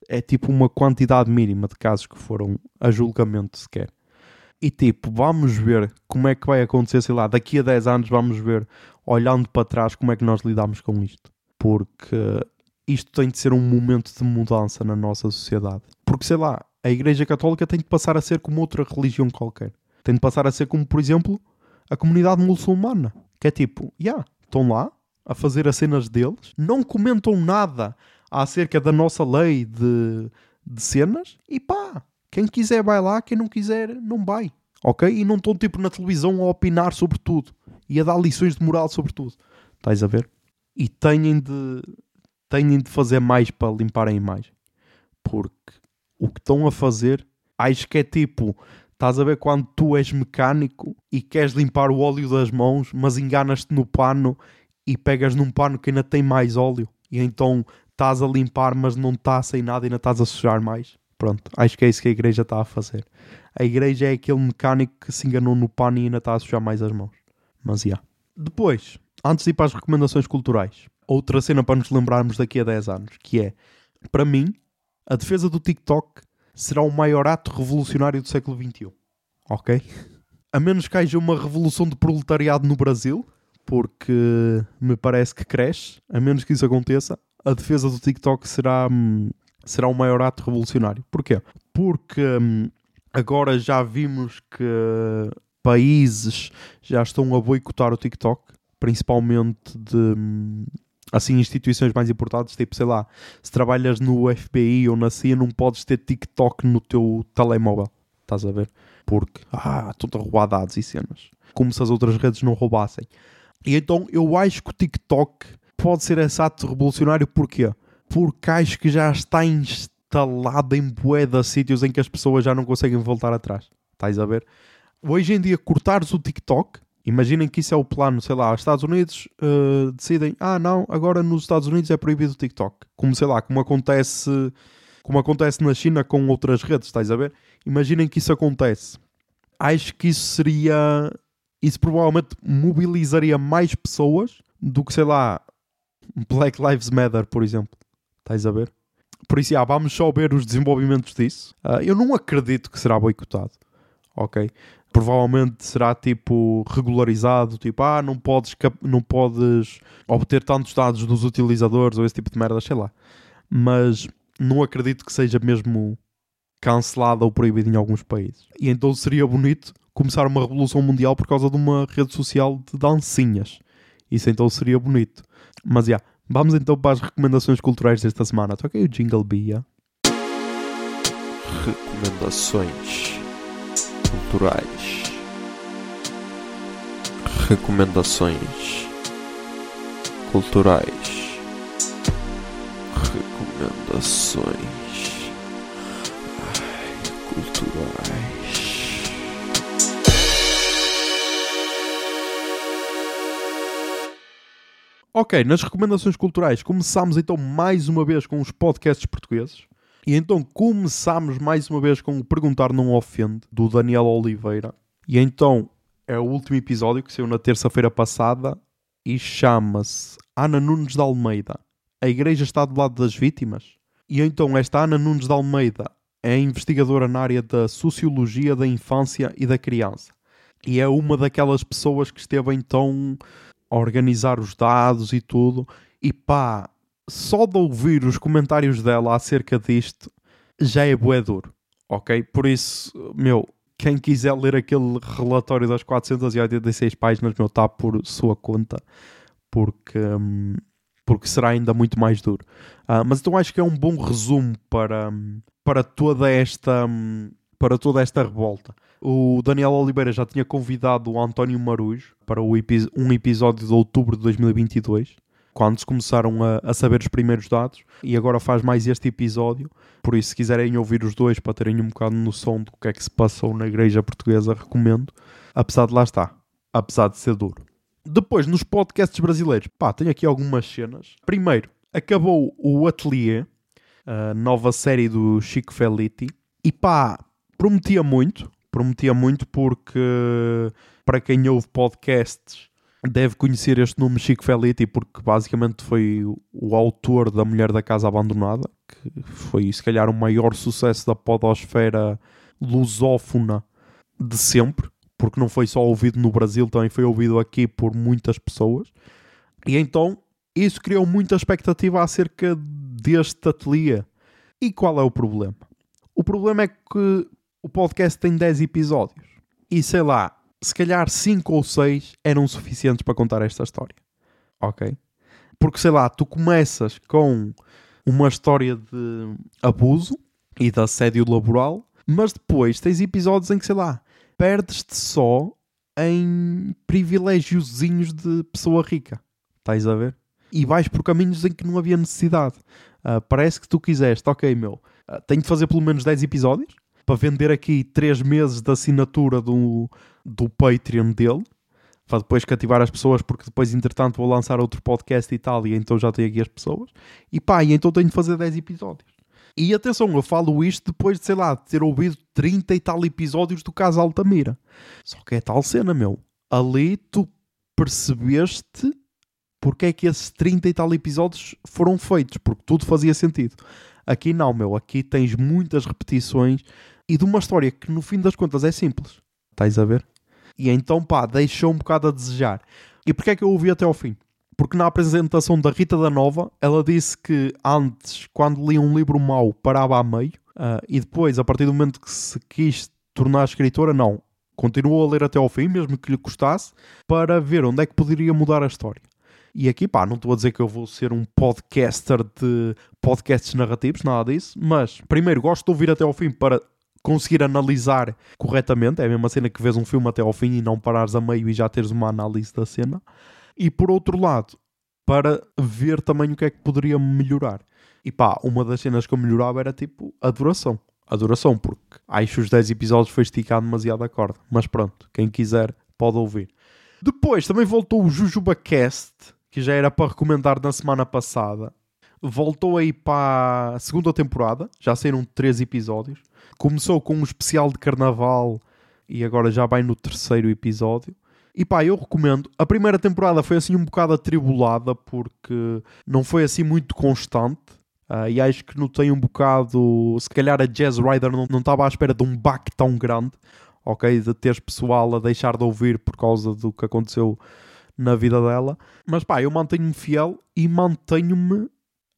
é tipo uma quantidade mínima de casos que foram a julgamento sequer. E tipo, vamos ver como é que vai acontecer, sei lá, daqui a 10 anos vamos ver, olhando para trás, como é que nós lidamos com isto. Porque isto tem de ser um momento de mudança na nossa sociedade. Porque, sei lá, a Igreja Católica tem de passar a ser como outra religião qualquer. Tem de passar a ser como, por exemplo, a comunidade muçulmana. Que é tipo, já, yeah, estão lá a fazer as cenas deles, não comentam nada acerca da nossa lei de, de cenas e pá, quem quiser vai lá, quem não quiser não vai. Ok? E não estão tipo na televisão a opinar sobre tudo e a dar lições de moral sobre tudo. Estás a ver? E têm de têm de fazer mais para limpar a imagem. Porque o que estão a fazer, acho que é tipo, estás a ver quando tu és mecânico e queres limpar o óleo das mãos, mas enganas-te no pano e pegas num pano que ainda tem mais óleo e então estás a limpar, mas não está sem nada e ainda estás a sujar mais. Pronto, acho que é isso que a igreja está a fazer. A igreja é aquele mecânico que se enganou no pano e ainda está a sujar mais as mãos. Mas já. Yeah. Depois, antes de ir para as recomendações culturais, outra cena para nos lembrarmos daqui a 10 anos, que é, para mim, a defesa do TikTok será o maior ato revolucionário do século XXI. Ok? A menos que haja uma revolução de proletariado no Brasil, porque me parece que cresce, a menos que isso aconteça, a defesa do TikTok será, hum, será o maior ato revolucionário. Porquê? porque hum, agora já vimos que países já estão a boicotar o TikTok, principalmente de hum, assim instituições mais importantes, tipo, sei lá, se trabalhas no FBI ou na CIA, não podes ter TikTok no teu telemóvel. Estás a ver? Porque, ah, estão a dados e cenas. Como se as outras redes não roubassem. E então eu acho que o TikTok pode ser esse ato revolucionário, porquê? Porque acho que já está instalado em bué de sítios em que as pessoas já não conseguem voltar atrás. Estás a ver? Hoje em dia, cortares o TikTok, imaginem que isso é o plano, sei lá, os Estados Unidos uh, decidem, ah não, agora nos Estados Unidos é proibido o TikTok. Como sei lá, como acontece, como acontece na China com outras redes, estás a ver? Imaginem que isso acontece. Acho que isso seria, isso provavelmente mobilizaria mais pessoas do que, sei lá, Black Lives Matter, por exemplo. Estás a ver? Por isso, já, vamos só ver os desenvolvimentos disso. Uh, eu não acredito que será boicotado. Ok? Provavelmente será tipo regularizado, tipo, ah, não podes, não podes obter tantos dados dos utilizadores ou esse tipo de merda, sei lá. Mas não acredito que seja mesmo cancelado ou proibido em alguns países. E então seria bonito começar uma revolução mundial por causa de uma rede social de dancinhas. Isso então seria bonito. Mas já, yeah, vamos então para as recomendações culturais desta semana. Toquei o Jingle Bia. Recomendações culturais. Recomendações culturais. Recomendações Ai, culturais. Ok, nas recomendações culturais começamos então mais uma vez com os podcasts portugueses. E então começamos mais uma vez com o Perguntar Não Ofende, do Daniel Oliveira. E então é o último episódio que saiu na terça-feira passada e chama-se Ana Nunes de Almeida. A igreja está do lado das vítimas? E então esta Ana Nunes de Almeida é investigadora na área da sociologia da infância e da criança. E é uma daquelas pessoas que esteve então a organizar os dados e tudo. E pá, só de ouvir os comentários dela acerca disto já é bué duro, ok? Por isso, meu, quem quiser ler aquele relatório das 486 páginas, meu, está por sua conta, porque, hum, porque será ainda muito mais duro. Uh, mas então acho que é um bom resumo para, hum, para toda esta hum, para toda esta revolta. O Daniel Oliveira já tinha convidado o António Marujo para um episódio de outubro de 2022, quando se começaram a, a, saber os primeiros dados, e agora faz mais este episódio. Por isso, se quiserem ouvir os dois para terem um bocado noção do que é que se passou na igreja portuguesa, recomendo. Apesar de lá estar, apesar de ser duro. Depois, nos podcasts brasileiros, pá, tenho aqui algumas cenas. Primeiro, acabou o Atelier, a nova série do Chico Felitti, e pá, prometia muito, prometia muito porque para quem ouve podcasts deve conhecer este nome Chico Felitti porque basicamente foi o autor da Mulher da Casa Abandonada, que foi se calhar o maior sucesso da podosfera lusófona de sempre, porque não foi só ouvido no Brasil, também foi ouvido aqui por muitas pessoas. E então isso criou muita expectativa acerca deste ateliê. E qual é o problema? O problema é que o podcast tem 10 episódios. E sei lá, se calhar 5 ou 6 eram suficientes para contar esta história. Ok? Porque sei lá, tu começas com uma história de abuso e de assédio laboral, mas depois tens episódios em que, sei lá, perdes-te só em privilégiozinhos de pessoa rica. Estás a ver? E vais por caminhos em que não havia necessidade. Uh, parece que tu quiseste, ok, meu, uh, tenho de fazer pelo menos 10 episódios para vender aqui 3 meses de assinatura do, do Patreon dele, para depois cativar as pessoas, porque depois, entretanto, vou lançar outro podcast e tal, e então já tenho aqui as pessoas. E pá, e então tenho de fazer 10 episódios. E atenção, eu falo isto depois de, sei lá, de ter ouvido 30 e tal episódios do caso Altamira. Só que é tal cena, meu. Ali tu percebeste porque é que esses 30 e tal episódios foram feitos, porque tudo fazia sentido. Aqui não, meu. Aqui tens muitas repetições, e de uma história que no fim das contas é simples. Estás a ver? E então, pá, deixou um bocado a desejar. E porquê é que eu ouvi até ao fim? Porque na apresentação da Rita da Nova, ela disse que antes, quando lia um livro mau, parava a meio, Ah, e depois, a partir do momento que se quis tornar escritora, não. Continuou a ler até ao fim, mesmo que lhe custasse, para ver onde é que poderia mudar a história. E aqui, pá, não estou a dizer que eu vou ser um podcaster de podcasts narrativos, nada disso, mas primeiro gosto de ouvir até ao fim para conseguir analisar corretamente. É a mesma cena que vês um filme até ao fim e não parares a meio e já teres uma análise da cena. E por outro lado, para ver também o que é que poderia melhorar. E pá, uma das cenas que eu melhorava era tipo a duração. A duração, porque acho os 10 episódios foi esticado demasiado a corda. Mas pronto, quem quiser pode ouvir. Depois também voltou o Jujuba Cast, que já era para recomendar na semana passada. Voltou aí para a segunda temporada, já saíram 3 episódios. Começou com um especial de carnaval e agora já vai no terceiro episódio. E pá, eu recomendo. A primeira temporada foi assim um bocado atribulada porque não foi assim muito constante. Uh, e acho que notei um bocado. Se calhar a Jazz Rider não, não estava à espera de um baque tão grande, ok? De teres pessoal a deixar de ouvir por causa do que aconteceu na vida dela. Mas pá, eu mantenho-me fiel e mantenho-me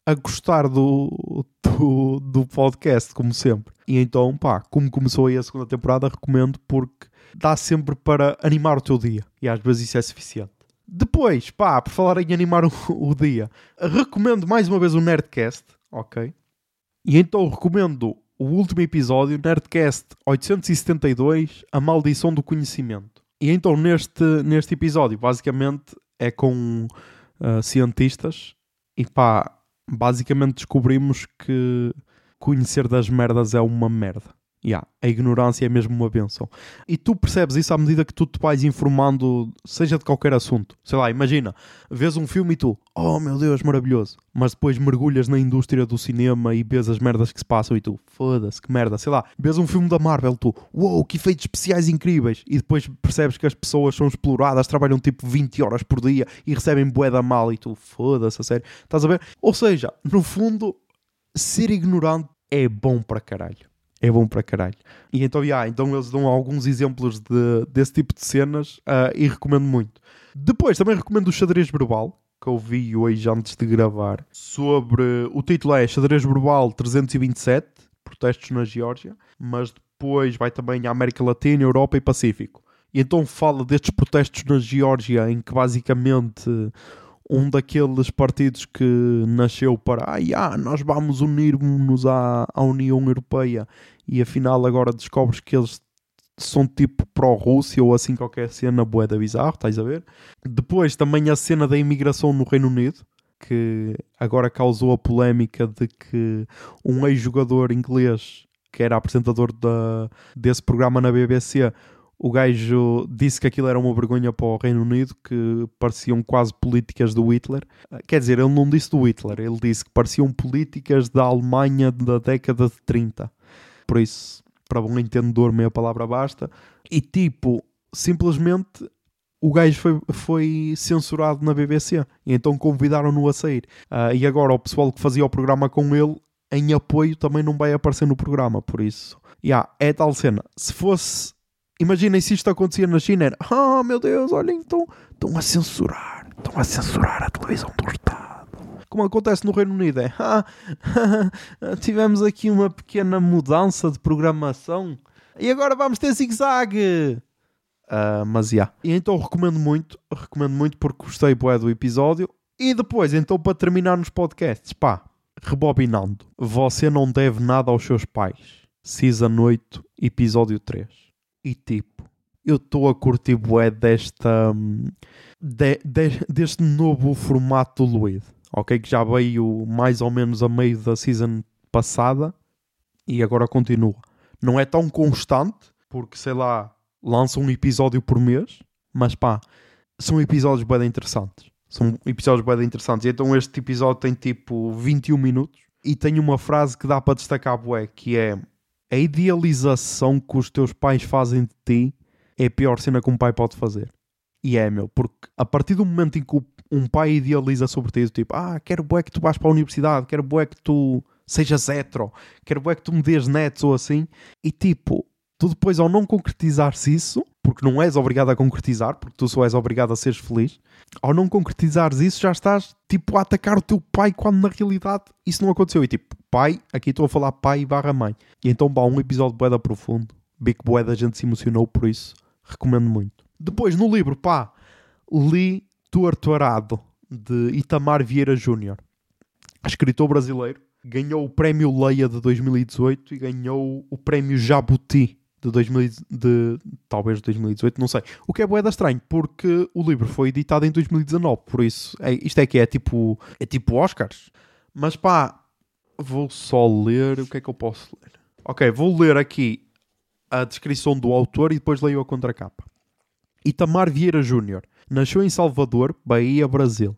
a gostar do, do, do podcast, como sempre. E então, pá, como começou aí a segunda temporada, recomendo porque dá sempre para animar o teu dia. E às vezes isso é suficiente. Depois, pá, por falar em animar o, o dia, recomendo mais uma vez o Nerdcast, ok? E então recomendo o último episódio, Nerdcast 872, A Maldição do Conhecimento. E então neste, neste episódio, basicamente, é com uh, cientistas e pá, basicamente descobrimos que conhecer das merdas é uma merda. Yeah, a ignorância é mesmo uma benção. E tu percebes isso à medida que tu te vais informando, seja de qualquer assunto. Sei lá, imagina, vês um filme e tu, oh meu Deus, maravilhoso. Mas depois mergulhas na indústria do cinema e vês as merdas que se passam e tu, foda-se, que merda. Sei lá, vês um filme da Marvel, tu, uou, wow, que efeitos especiais incríveis. E depois percebes que as pessoas são exploradas, trabalham tipo 20 horas por dia e recebem bué da mal e tu, foda-se, a sério. Estás a ver? Ou seja, no fundo, ser ignorante é bom para caralho é bom para caralho. E então, yeah, então eles dão alguns exemplos de, desse tipo de cenas uh, e recomendo muito. Depois também recomendo o xadrez verbal, que eu vi hoje antes de gravar, sobre. O título é Xadrez Verbal 327, Protestos na Geórgia, mas depois vai também à América Latina, Europa e Pacífico. E então fala destes protestos na Geórgia, em que basicamente um daqueles partidos que nasceu para ah, yeah, nós vamos unir-nos à, à União Europeia e afinal agora descobres que eles são tipo pró-Rússia ou assim qualquer cena boeda bizarro, estás a ver? Depois também a cena da imigração no Reino Unido, que agora causou a polémica de que um ex-jogador inglês que era apresentador da, desse programa na BBC o gajo disse que aquilo era uma vergonha para o Reino Unido, que pareciam quase políticas do Hitler. Quer dizer, ele não disse do Hitler, ele disse que pareciam políticas da Alemanha da década de 30. Por isso, para bom entendedor, meia palavra basta. E tipo, simplesmente o gajo foi, foi censurado na BBC. E então convidaram-no a sair. Uh, e agora o pessoal que fazia o programa com ele, em apoio, também não vai aparecer no programa. Por isso, yeah, é tal cena. Se fosse Imaginem se isto acontecia na China, era, ah, oh, meu Deus, olhem, estão, estão a censurar, estão a censurar a televisão do Estado. Como acontece no Reino Unido, é, ah, tivemos aqui uma pequena mudança de programação e agora vamos ter zigue-zague. Uh, mas já. Yeah. E então recomendo muito, recomendo muito porque gostei bué do episódio. E depois, então, para terminar nos podcasts, pá, rebobinando. Você não deve nada aos seus pais. Season 8, episódio 3 e tipo, eu estou a curtir bué desta de, de, deste novo formato do Luid, ok? Que já veio mais ou menos a meio da season passada e agora continua. Não é tão constante, porque sei lá, lança um episódio por mês, mas pá, são episódios bem interessantes. São episódios bem interessantes. Então este episódio tem tipo 21 minutos e tem uma frase que dá para destacar bué, que é a idealização que os teus pais fazem de ti é a pior cena que um pai pode fazer. E é, meu, porque a partir do momento em que um pai idealiza sobre ti, tipo, ah, quero bué que tu vais para a universidade, quero bué que tu sejas hetero, quero bué que tu me dês netos ou assim, e tipo, tu depois ao não concretizares isso, porque não és obrigado a concretizar, porque tu só és obrigado a seres feliz, ao não concretizares isso já estás tipo a atacar o teu pai quando na realidade isso não aconteceu. E tipo, pai, aqui estou a falar pai barra mãe. E então, pá, um episódio boeda profundo. Que boeda a gente se emocionou, por isso recomendo muito. Depois, no livro, pá, li Torturado, de Itamar Vieira Júnior. Escritor brasileiro. Ganhou o Prémio Leia de 2018 e ganhou o Prémio Jabuti de, 2000, de talvez 2018, não sei. O que é boeda estranho, porque o livro foi editado em 2019, por isso, é, isto é que é tipo, é tipo Oscars. Mas pá, vou só ler, o que é que eu posso ler? Ok, vou ler aqui a descrição do autor e depois leio a contracapa. Itamar Vieira Júnior nasceu em Salvador, Bahia, Brasil.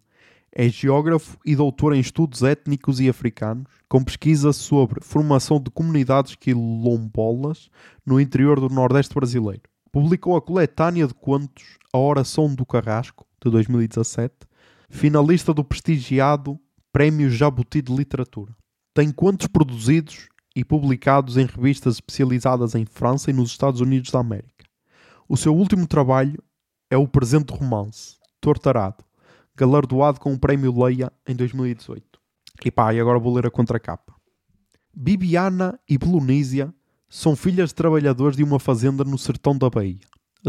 É geógrafo e doutor em estudos étnicos e africanos, com pesquisa sobre formação de comunidades quilombolas no interior do Nordeste brasileiro. Publicou a coletânea de contos A Oração do Carrasco, de 2017, finalista do prestigiado Prémio Jabuti de Literatura. Tem contos produzidos e publicados em revistas especializadas em França e nos Estados Unidos da América. O seu último trabalho é o presente romance, Tortarado, galardoado com o Prémio Leia em 2018. E pá, e agora vou ler a contracapa. Bibiana e Belonísia são filhas de trabalhadores de uma fazenda no sertão da Bahia,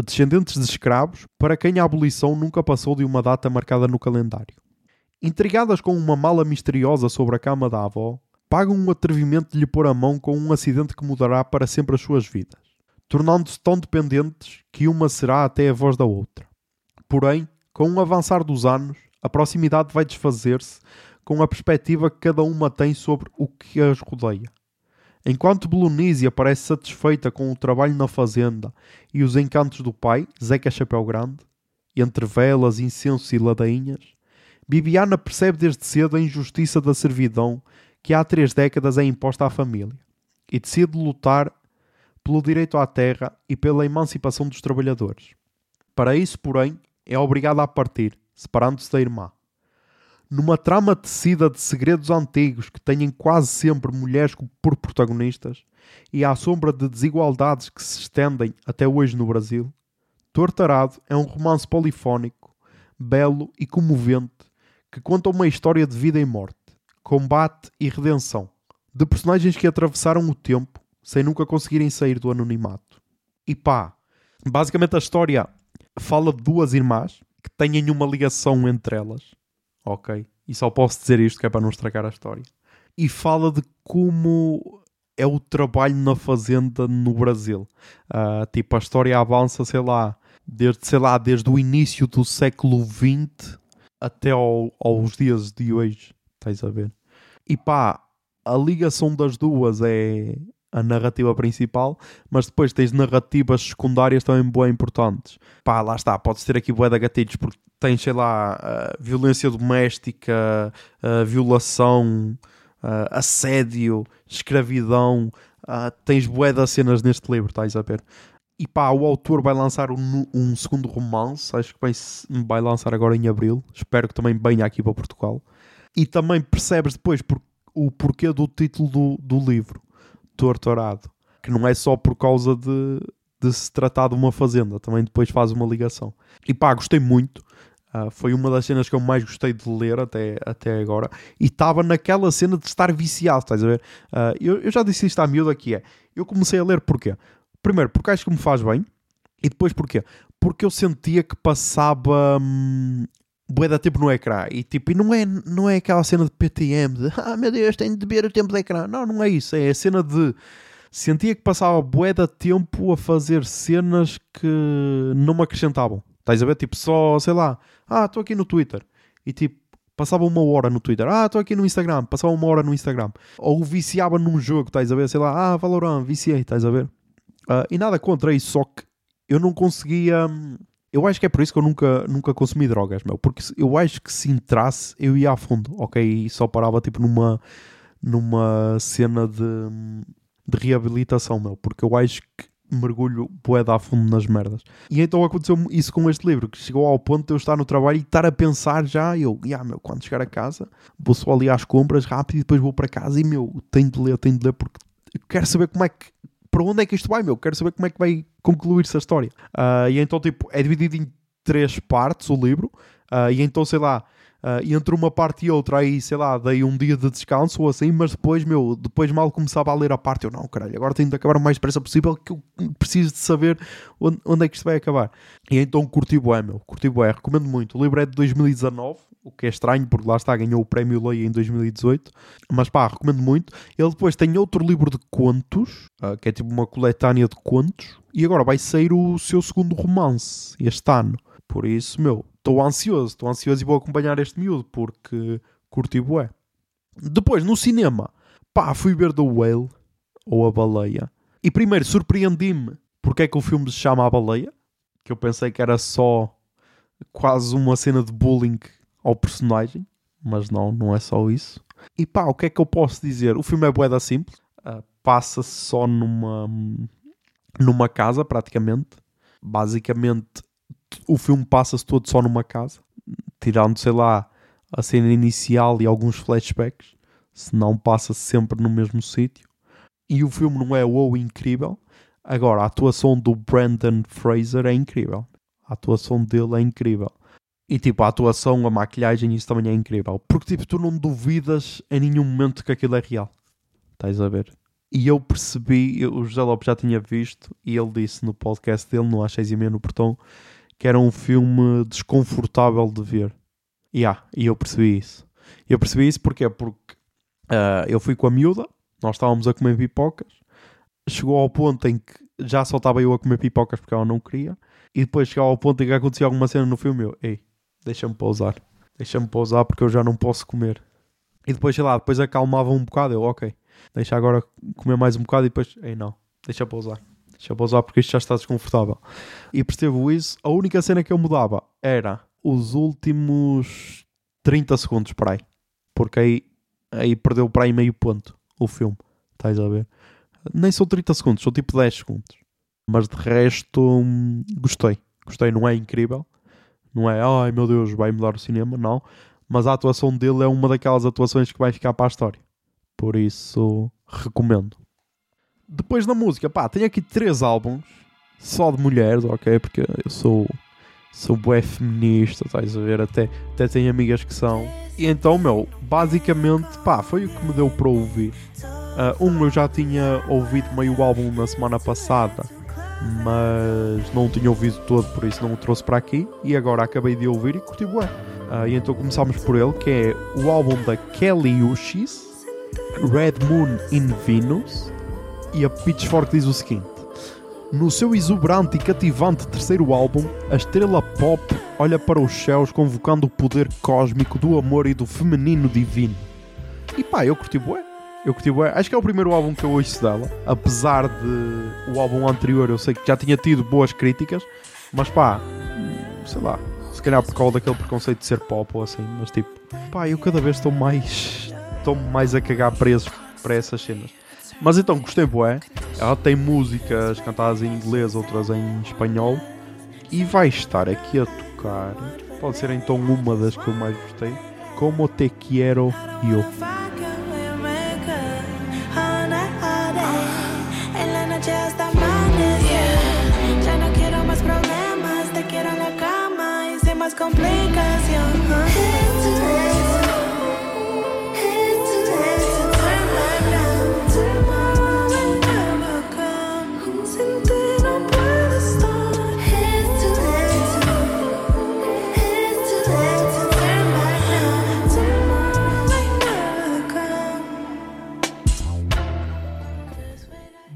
descendentes de escravos, para quem a abolição nunca passou de uma data marcada no calendário. Intrigadas com uma mala misteriosa sobre a cama da avó, pagam um atrevimento de lhe pôr a mão com um acidente que mudará para sempre as suas vidas, tornando-se tão dependentes que uma será até a voz da outra. Porém, com o avançar dos anos, a proximidade vai desfazer-se com a perspectiva que cada uma tem sobre o que as rodeia. Enquanto Belonísia parece satisfeita com o trabalho na fazenda e os encantos do pai, Zeca Chapéu Grande, entre velas, incenso e ladainhas, Bibiana percebe desde cedo a injustiça da servidão que há três décadas é imposta à família e decide lutar pelo direito à terra e pela emancipação dos trabalhadores. Para isso, porém, é obrigada a partir, separando-se da irmã. Numa trama tecida de segredos antigos que têm quase sempre mulheres por protagonistas e à sombra de desigualdades que se estendem até hoje no Brasil, Tortarado é um romance polifónico, belo e comovente que conta uma história de vida e morte, combate e redenção, de personagens que atravessaram o tempo sem nunca conseguirem sair do anonimato. E pá, basicamente a história fala de duas irmãs que têm uma ligação entre elas, ok? E só posso dizer isto que é para não estragar a história. E fala de como é o trabalho na fazenda no Brasil. Uh, tipo, a história avança, sei lá, desde, sei lá, desde o início do século XX até ao, aos dias de hoje. Estás a ver? E pá, a ligação das duas é a narrativa principal, mas depois tens narrativas secundárias também bem importantes. Pá, lá está, podes ter aqui bué de gatilhos, porque tens, sei lá, uh, violência doméstica, uh, violação, uh, assédio, escravidão, tens bué de cenas neste livro, estás a ver? E pá, o autor vai lançar um, um segundo romance, acho que vai, vai lançar agora em Abril, espero que também venha aqui para Portugal. E também percebes depois por, o porquê do título do, do livro torturado. Que não é só por causa de, de se tratar de uma fazenda, também depois faz uma ligação. E pá, gostei muito. Uh, foi uma das cenas que eu mais gostei de ler até, até agora. E estava naquela cena de estar viciado, estás a ver? Uh, eu, eu já disse isto à miúda que é. Eu comecei a ler porquê? Primeiro, porque acho que me faz bem. E depois porquê? Porque eu sentia que passava hum, bué da tempo no ecrã. E tipo, e não é, não é aquela cena de PTM de ah meu Deus, tenho de ver o tempo de ecrã. Não, não é isso. É a cena de sentia que passava bué da tempo a fazer cenas que não me acrescentavam. Estás a ver? Tipo, só, sei lá, ah, estou aqui no Twitter. E tipo, passava uma hora no Twitter. Ah, estou aqui no Instagram. Passava uma hora no Instagram. Ou viciava num jogo, estás a ver? Sei lá, ah, Valorant, viciei, estás a ver? Uh, e nada contra isso, só que eu não conseguia hum, eu acho que é por isso que eu nunca, nunca consumi drogas, meu. Porque eu acho que se entrasse, eu ia a fundo, ok? E só parava tipo numa, numa cena de, de reabilitação, meu. Porque eu acho que mergulho bué a fundo nas merdas. E então aconteceu isso com este livro, que chegou ao ponto de eu estar no trabalho e estar a pensar já, eu, yeah, meu, quando chegar a casa, vou só ali às compras rápido e depois vou para casa e, meu, tenho de ler, tenho de ler, porque quero saber como é que para onde é que isto vai, meu? Quero saber como é que vai concluir-se a história. Uh, e então, tipo, é dividido em três partes o livro. Uh, e então, sei lá, e entre uma parte e outra, aí, sei lá, dei um dia de descanso ou assim, mas depois, meu, depois mal começava a ler a parte, eu não, caralho, agora tenho de acabar o mais depressa possível que eu preciso de saber onde, onde é que isto vai acabar. E então curti bué, meu, curti bué, recomendo muito. O livro é de 2019, o que é estranho, porque lá está, ganhou o prémio Leia em 2018, mas pá, recomendo muito. Ele depois tem outro livro de contos, ah, que é tipo uma coletânea de contos, e agora vai sair o seu segundo romance, este ano. Por isso, meu, estou ansioso, estou ansioso e vou acompanhar este miúdo porque curti bué. Depois, no cinema, pá, fui ver The Whale, ou A Baleia. E primeiro, surpreendi-me porque é que o filme se chama A Baleia, que eu pensei que era só quase uma cena de bullying ao personagem, mas não, não é só isso. E pá, o que é que eu posso dizer? O filme é bué da simples, ah, passa-se só numa, numa casa, praticamente. Basicamente, o filme passa-se todo só numa casa, tirando, sei lá, a cena inicial e alguns flashbacks, se não passa-se sempre no mesmo sítio. E o filme não é wow incrível. Agora, a atuação do Brandon Fraser é incrível. A atuação dele é incrível. E tipo, a atuação, a maquilhagem, isso também é incrível. Porque tipo, tu não duvidas em nenhum momento que aquilo é real. Estás a ver? E eu percebi, o José Lopes já tinha visto, e ele disse no podcast dele, no Às seis e meia no Portão, que era um filme desconfortável de ver. Yeah, e eu percebi isso. Eu percebi isso porque Porque ah, eu fui com a miúda, nós estávamos a comer pipocas, chegou ao ponto em que já só estava eu a comer pipocas porque ela não queria, e depois chegou ao ponto em que acontecia alguma cena no filme, eu, ei, deixa-me pausar, deixa-me pausar porque eu já não posso comer. E depois, sei lá, depois acalmava um bocado, eu, ok, deixa agora comer mais um bocado e depois, ei, não, deixa pausar. Deixa pausar porque isto já está desconfortável. E percebo isso. A única cena que eu mudava era os últimos 30 segundos para aí. Porque aí, aí perdeu para aí meio ponto o filme. Estás a ver? Nem são 30 segundos, são tipo 10 segundos. Mas de resto, hum, gostei. Gostei, não é incrível. Não é, ai meu Deus, vai mudar o cinema, não. Mas a atuação dele é uma daquelas atuações que vai ficar para a história. Por isso, recomendo. Depois da música, pá, tenho aqui três álbuns só de mulheres, ok? Porque eu sou sou bué feminista, estás a ver? Até, até tenho amigas que são. E então, meu, basicamente, pá, foi o que me deu para ouvir. Ah, um eu já tinha ouvido meio álbum na semana passada, mas não tinha ouvido todo, por isso não o trouxe para aqui. E agora acabei de ouvir e curti bué. Ah, e então começámos por ele, que é o álbum da Kelly Uchis, Red Moon in Venus. E a Pitchfork diz o seguinte: No seu exuberante e cativante terceiro álbum, a estrela pop olha para os céus convocando o poder cósmico do amor e do feminino divino. E pá, eu curti bué. Eu curti bué. Acho que é o primeiro álbum que eu ouço dela. Apesar de o álbum anterior eu sei que já tinha tido boas críticas. Mas pá, sei lá. Se calhar por causa daquele preconceito de ser pop ou assim. Mas tipo, pá, eu cada vez estou mais. Estou mais a cagar preso para essas cenas. Mas então gostei bué. Ela tem músicas cantadas em inglês, outras em espanhol. E vai estar aqui a tocar. Pode ser então uma das que eu mais gostei. Como te quiero yo.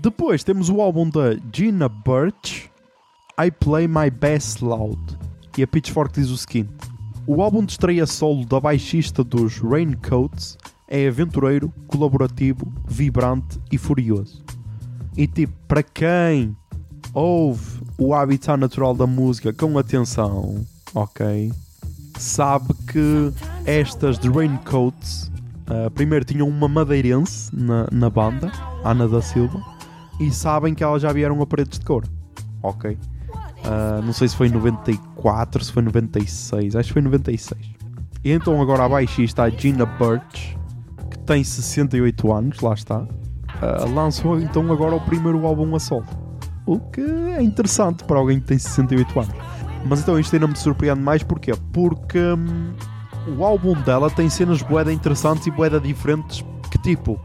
Depois temos o álbum da Gina Birch, I Play My Best Loud. E a Pitchfork diz o seguinte: O álbum de estreia solo da baixista dos Raincoats é aventureiro, colaborativo, vibrante e furioso. E tipo, para quem ouve o habitat natural da música com atenção, ok? Sabe que estas de Raincoats ah, primeiro tinham uma madeirense na, na banda, Ana da Silva, e sabem que elas já vieram a paredes de cor, ok? Ah, não sei se foi em 94, se foi em 96, acho que foi em 96. E então agora abaixo está a Gina Birch, que tem 68 anos, lá está. Ah, lançou então agora o primeiro álbum a solo. O que é interessante para alguém que tem 68 anos. Mas então isto ainda me surpreende mais, porquê? Porque hum, o álbum dela tem cenas boeda interessantes e boeda diferentes que tipo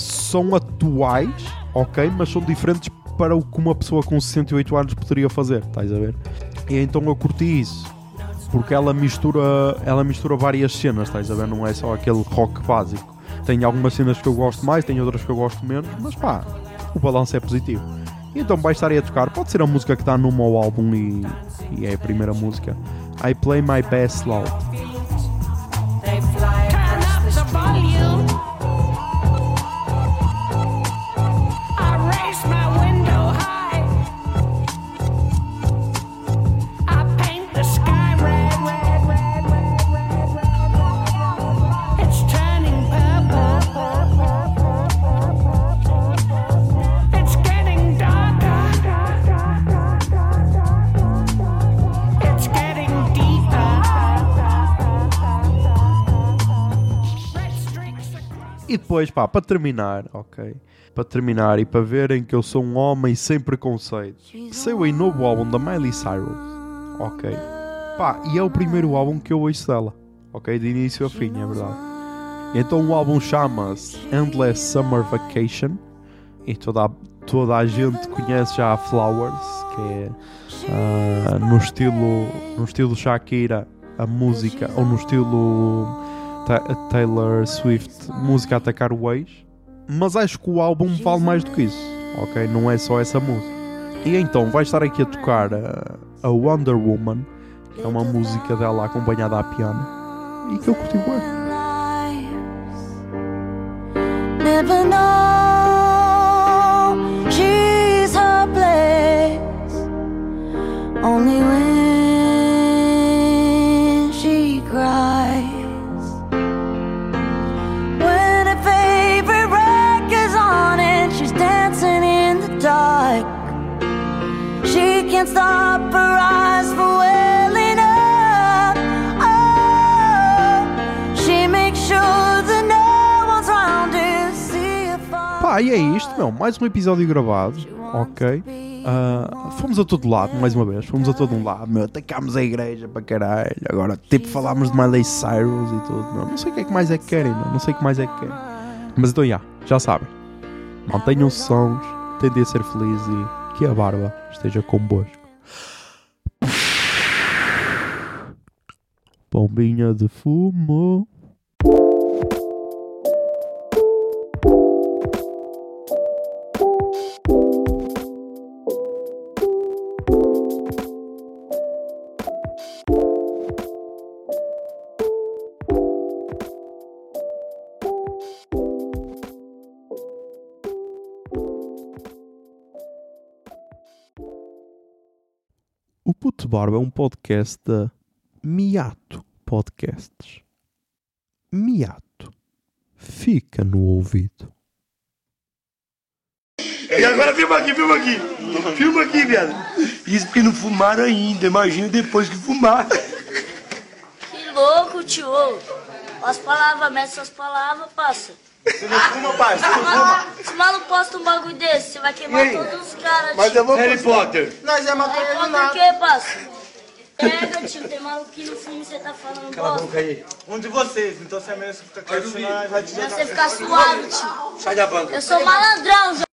são atuais, ok, mas são diferentes para o que uma pessoa com 68 anos poderia fazer, estás a ver? E então eu curti isso. Porque ela mistura, ela mistura várias cenas, estás a ver? Não é só aquele rock básico. Tem algumas cenas que eu gosto mais, tem outras que eu gosto menos, mas pá, o balanço é positivo. E então vai estar aí a tocar. Pode ser a música que está no meu álbum e, e é a primeira música. I Play My Best Loud. Depois, pá, para terminar, ok? Para terminar e para verem que eu sou um homem sem preconceitos, saiu aí novo álbum da Miley Cyrus, ok? Pá, e é o primeiro álbum que eu ouço dela, ok? De início a fim, é verdade. Então o álbum chama-se Endless Summer Vacation e toda a, toda a gente conhece já a Flowers, que é ah, no estilo no estilo Shakira, a música, ou no estilo Ta- Taylor Swift, música a atacar o ex. Mas acho que o álbum vale mais do que isso, ok? Não é só essa música. E então vai estar aqui a tocar a, a Wonder Woman, que é uma música dela acompanhada a piano, e que eu curti bem. Never know can't stop her eyes from welling up. Oh, she makes sure that no one's round to see fall. Pá, e é isto, meu. Mais um episódio gravado, ok? Ah, fomos a todo lado, mais uma vez. Fomos a todo um lado, meu. Atacámos a igreja para caralho. Agora, tipo, falámos de Miley Cyrus e tudo, meu. Não sei o que é que mais é que querem, meu. Não sei o que mais é que querem. Mas então, já, já sabem. Mantenham os sons, tentem a ser felizes e que a barba esteja convosco. Bombinha de fumo. Barba é um podcast da Miato Podcasts. Miato. Fica no ouvido. E agora filma aqui, filma aqui. Filma aqui, viado. Isso porque não fumaram ainda. Imagina depois que fumar. Que louco, tio. As palavras, mete suas palavras, passa. Você não fuma, pai? Você não fuma? Se maluco posta um bagulho desse, você vai queimar todos os caras, Mas eu vou Harry Potter. Nós é maconha de conta o que, passa? Pega, tio, tem maluquinho no filme, você tá falando Cala a boca aí. Um de vocês, então se é mesmo ficar quieto, senão vai te jogar. você ficar suave, tio. Sai da banca. Eu sou malandrão,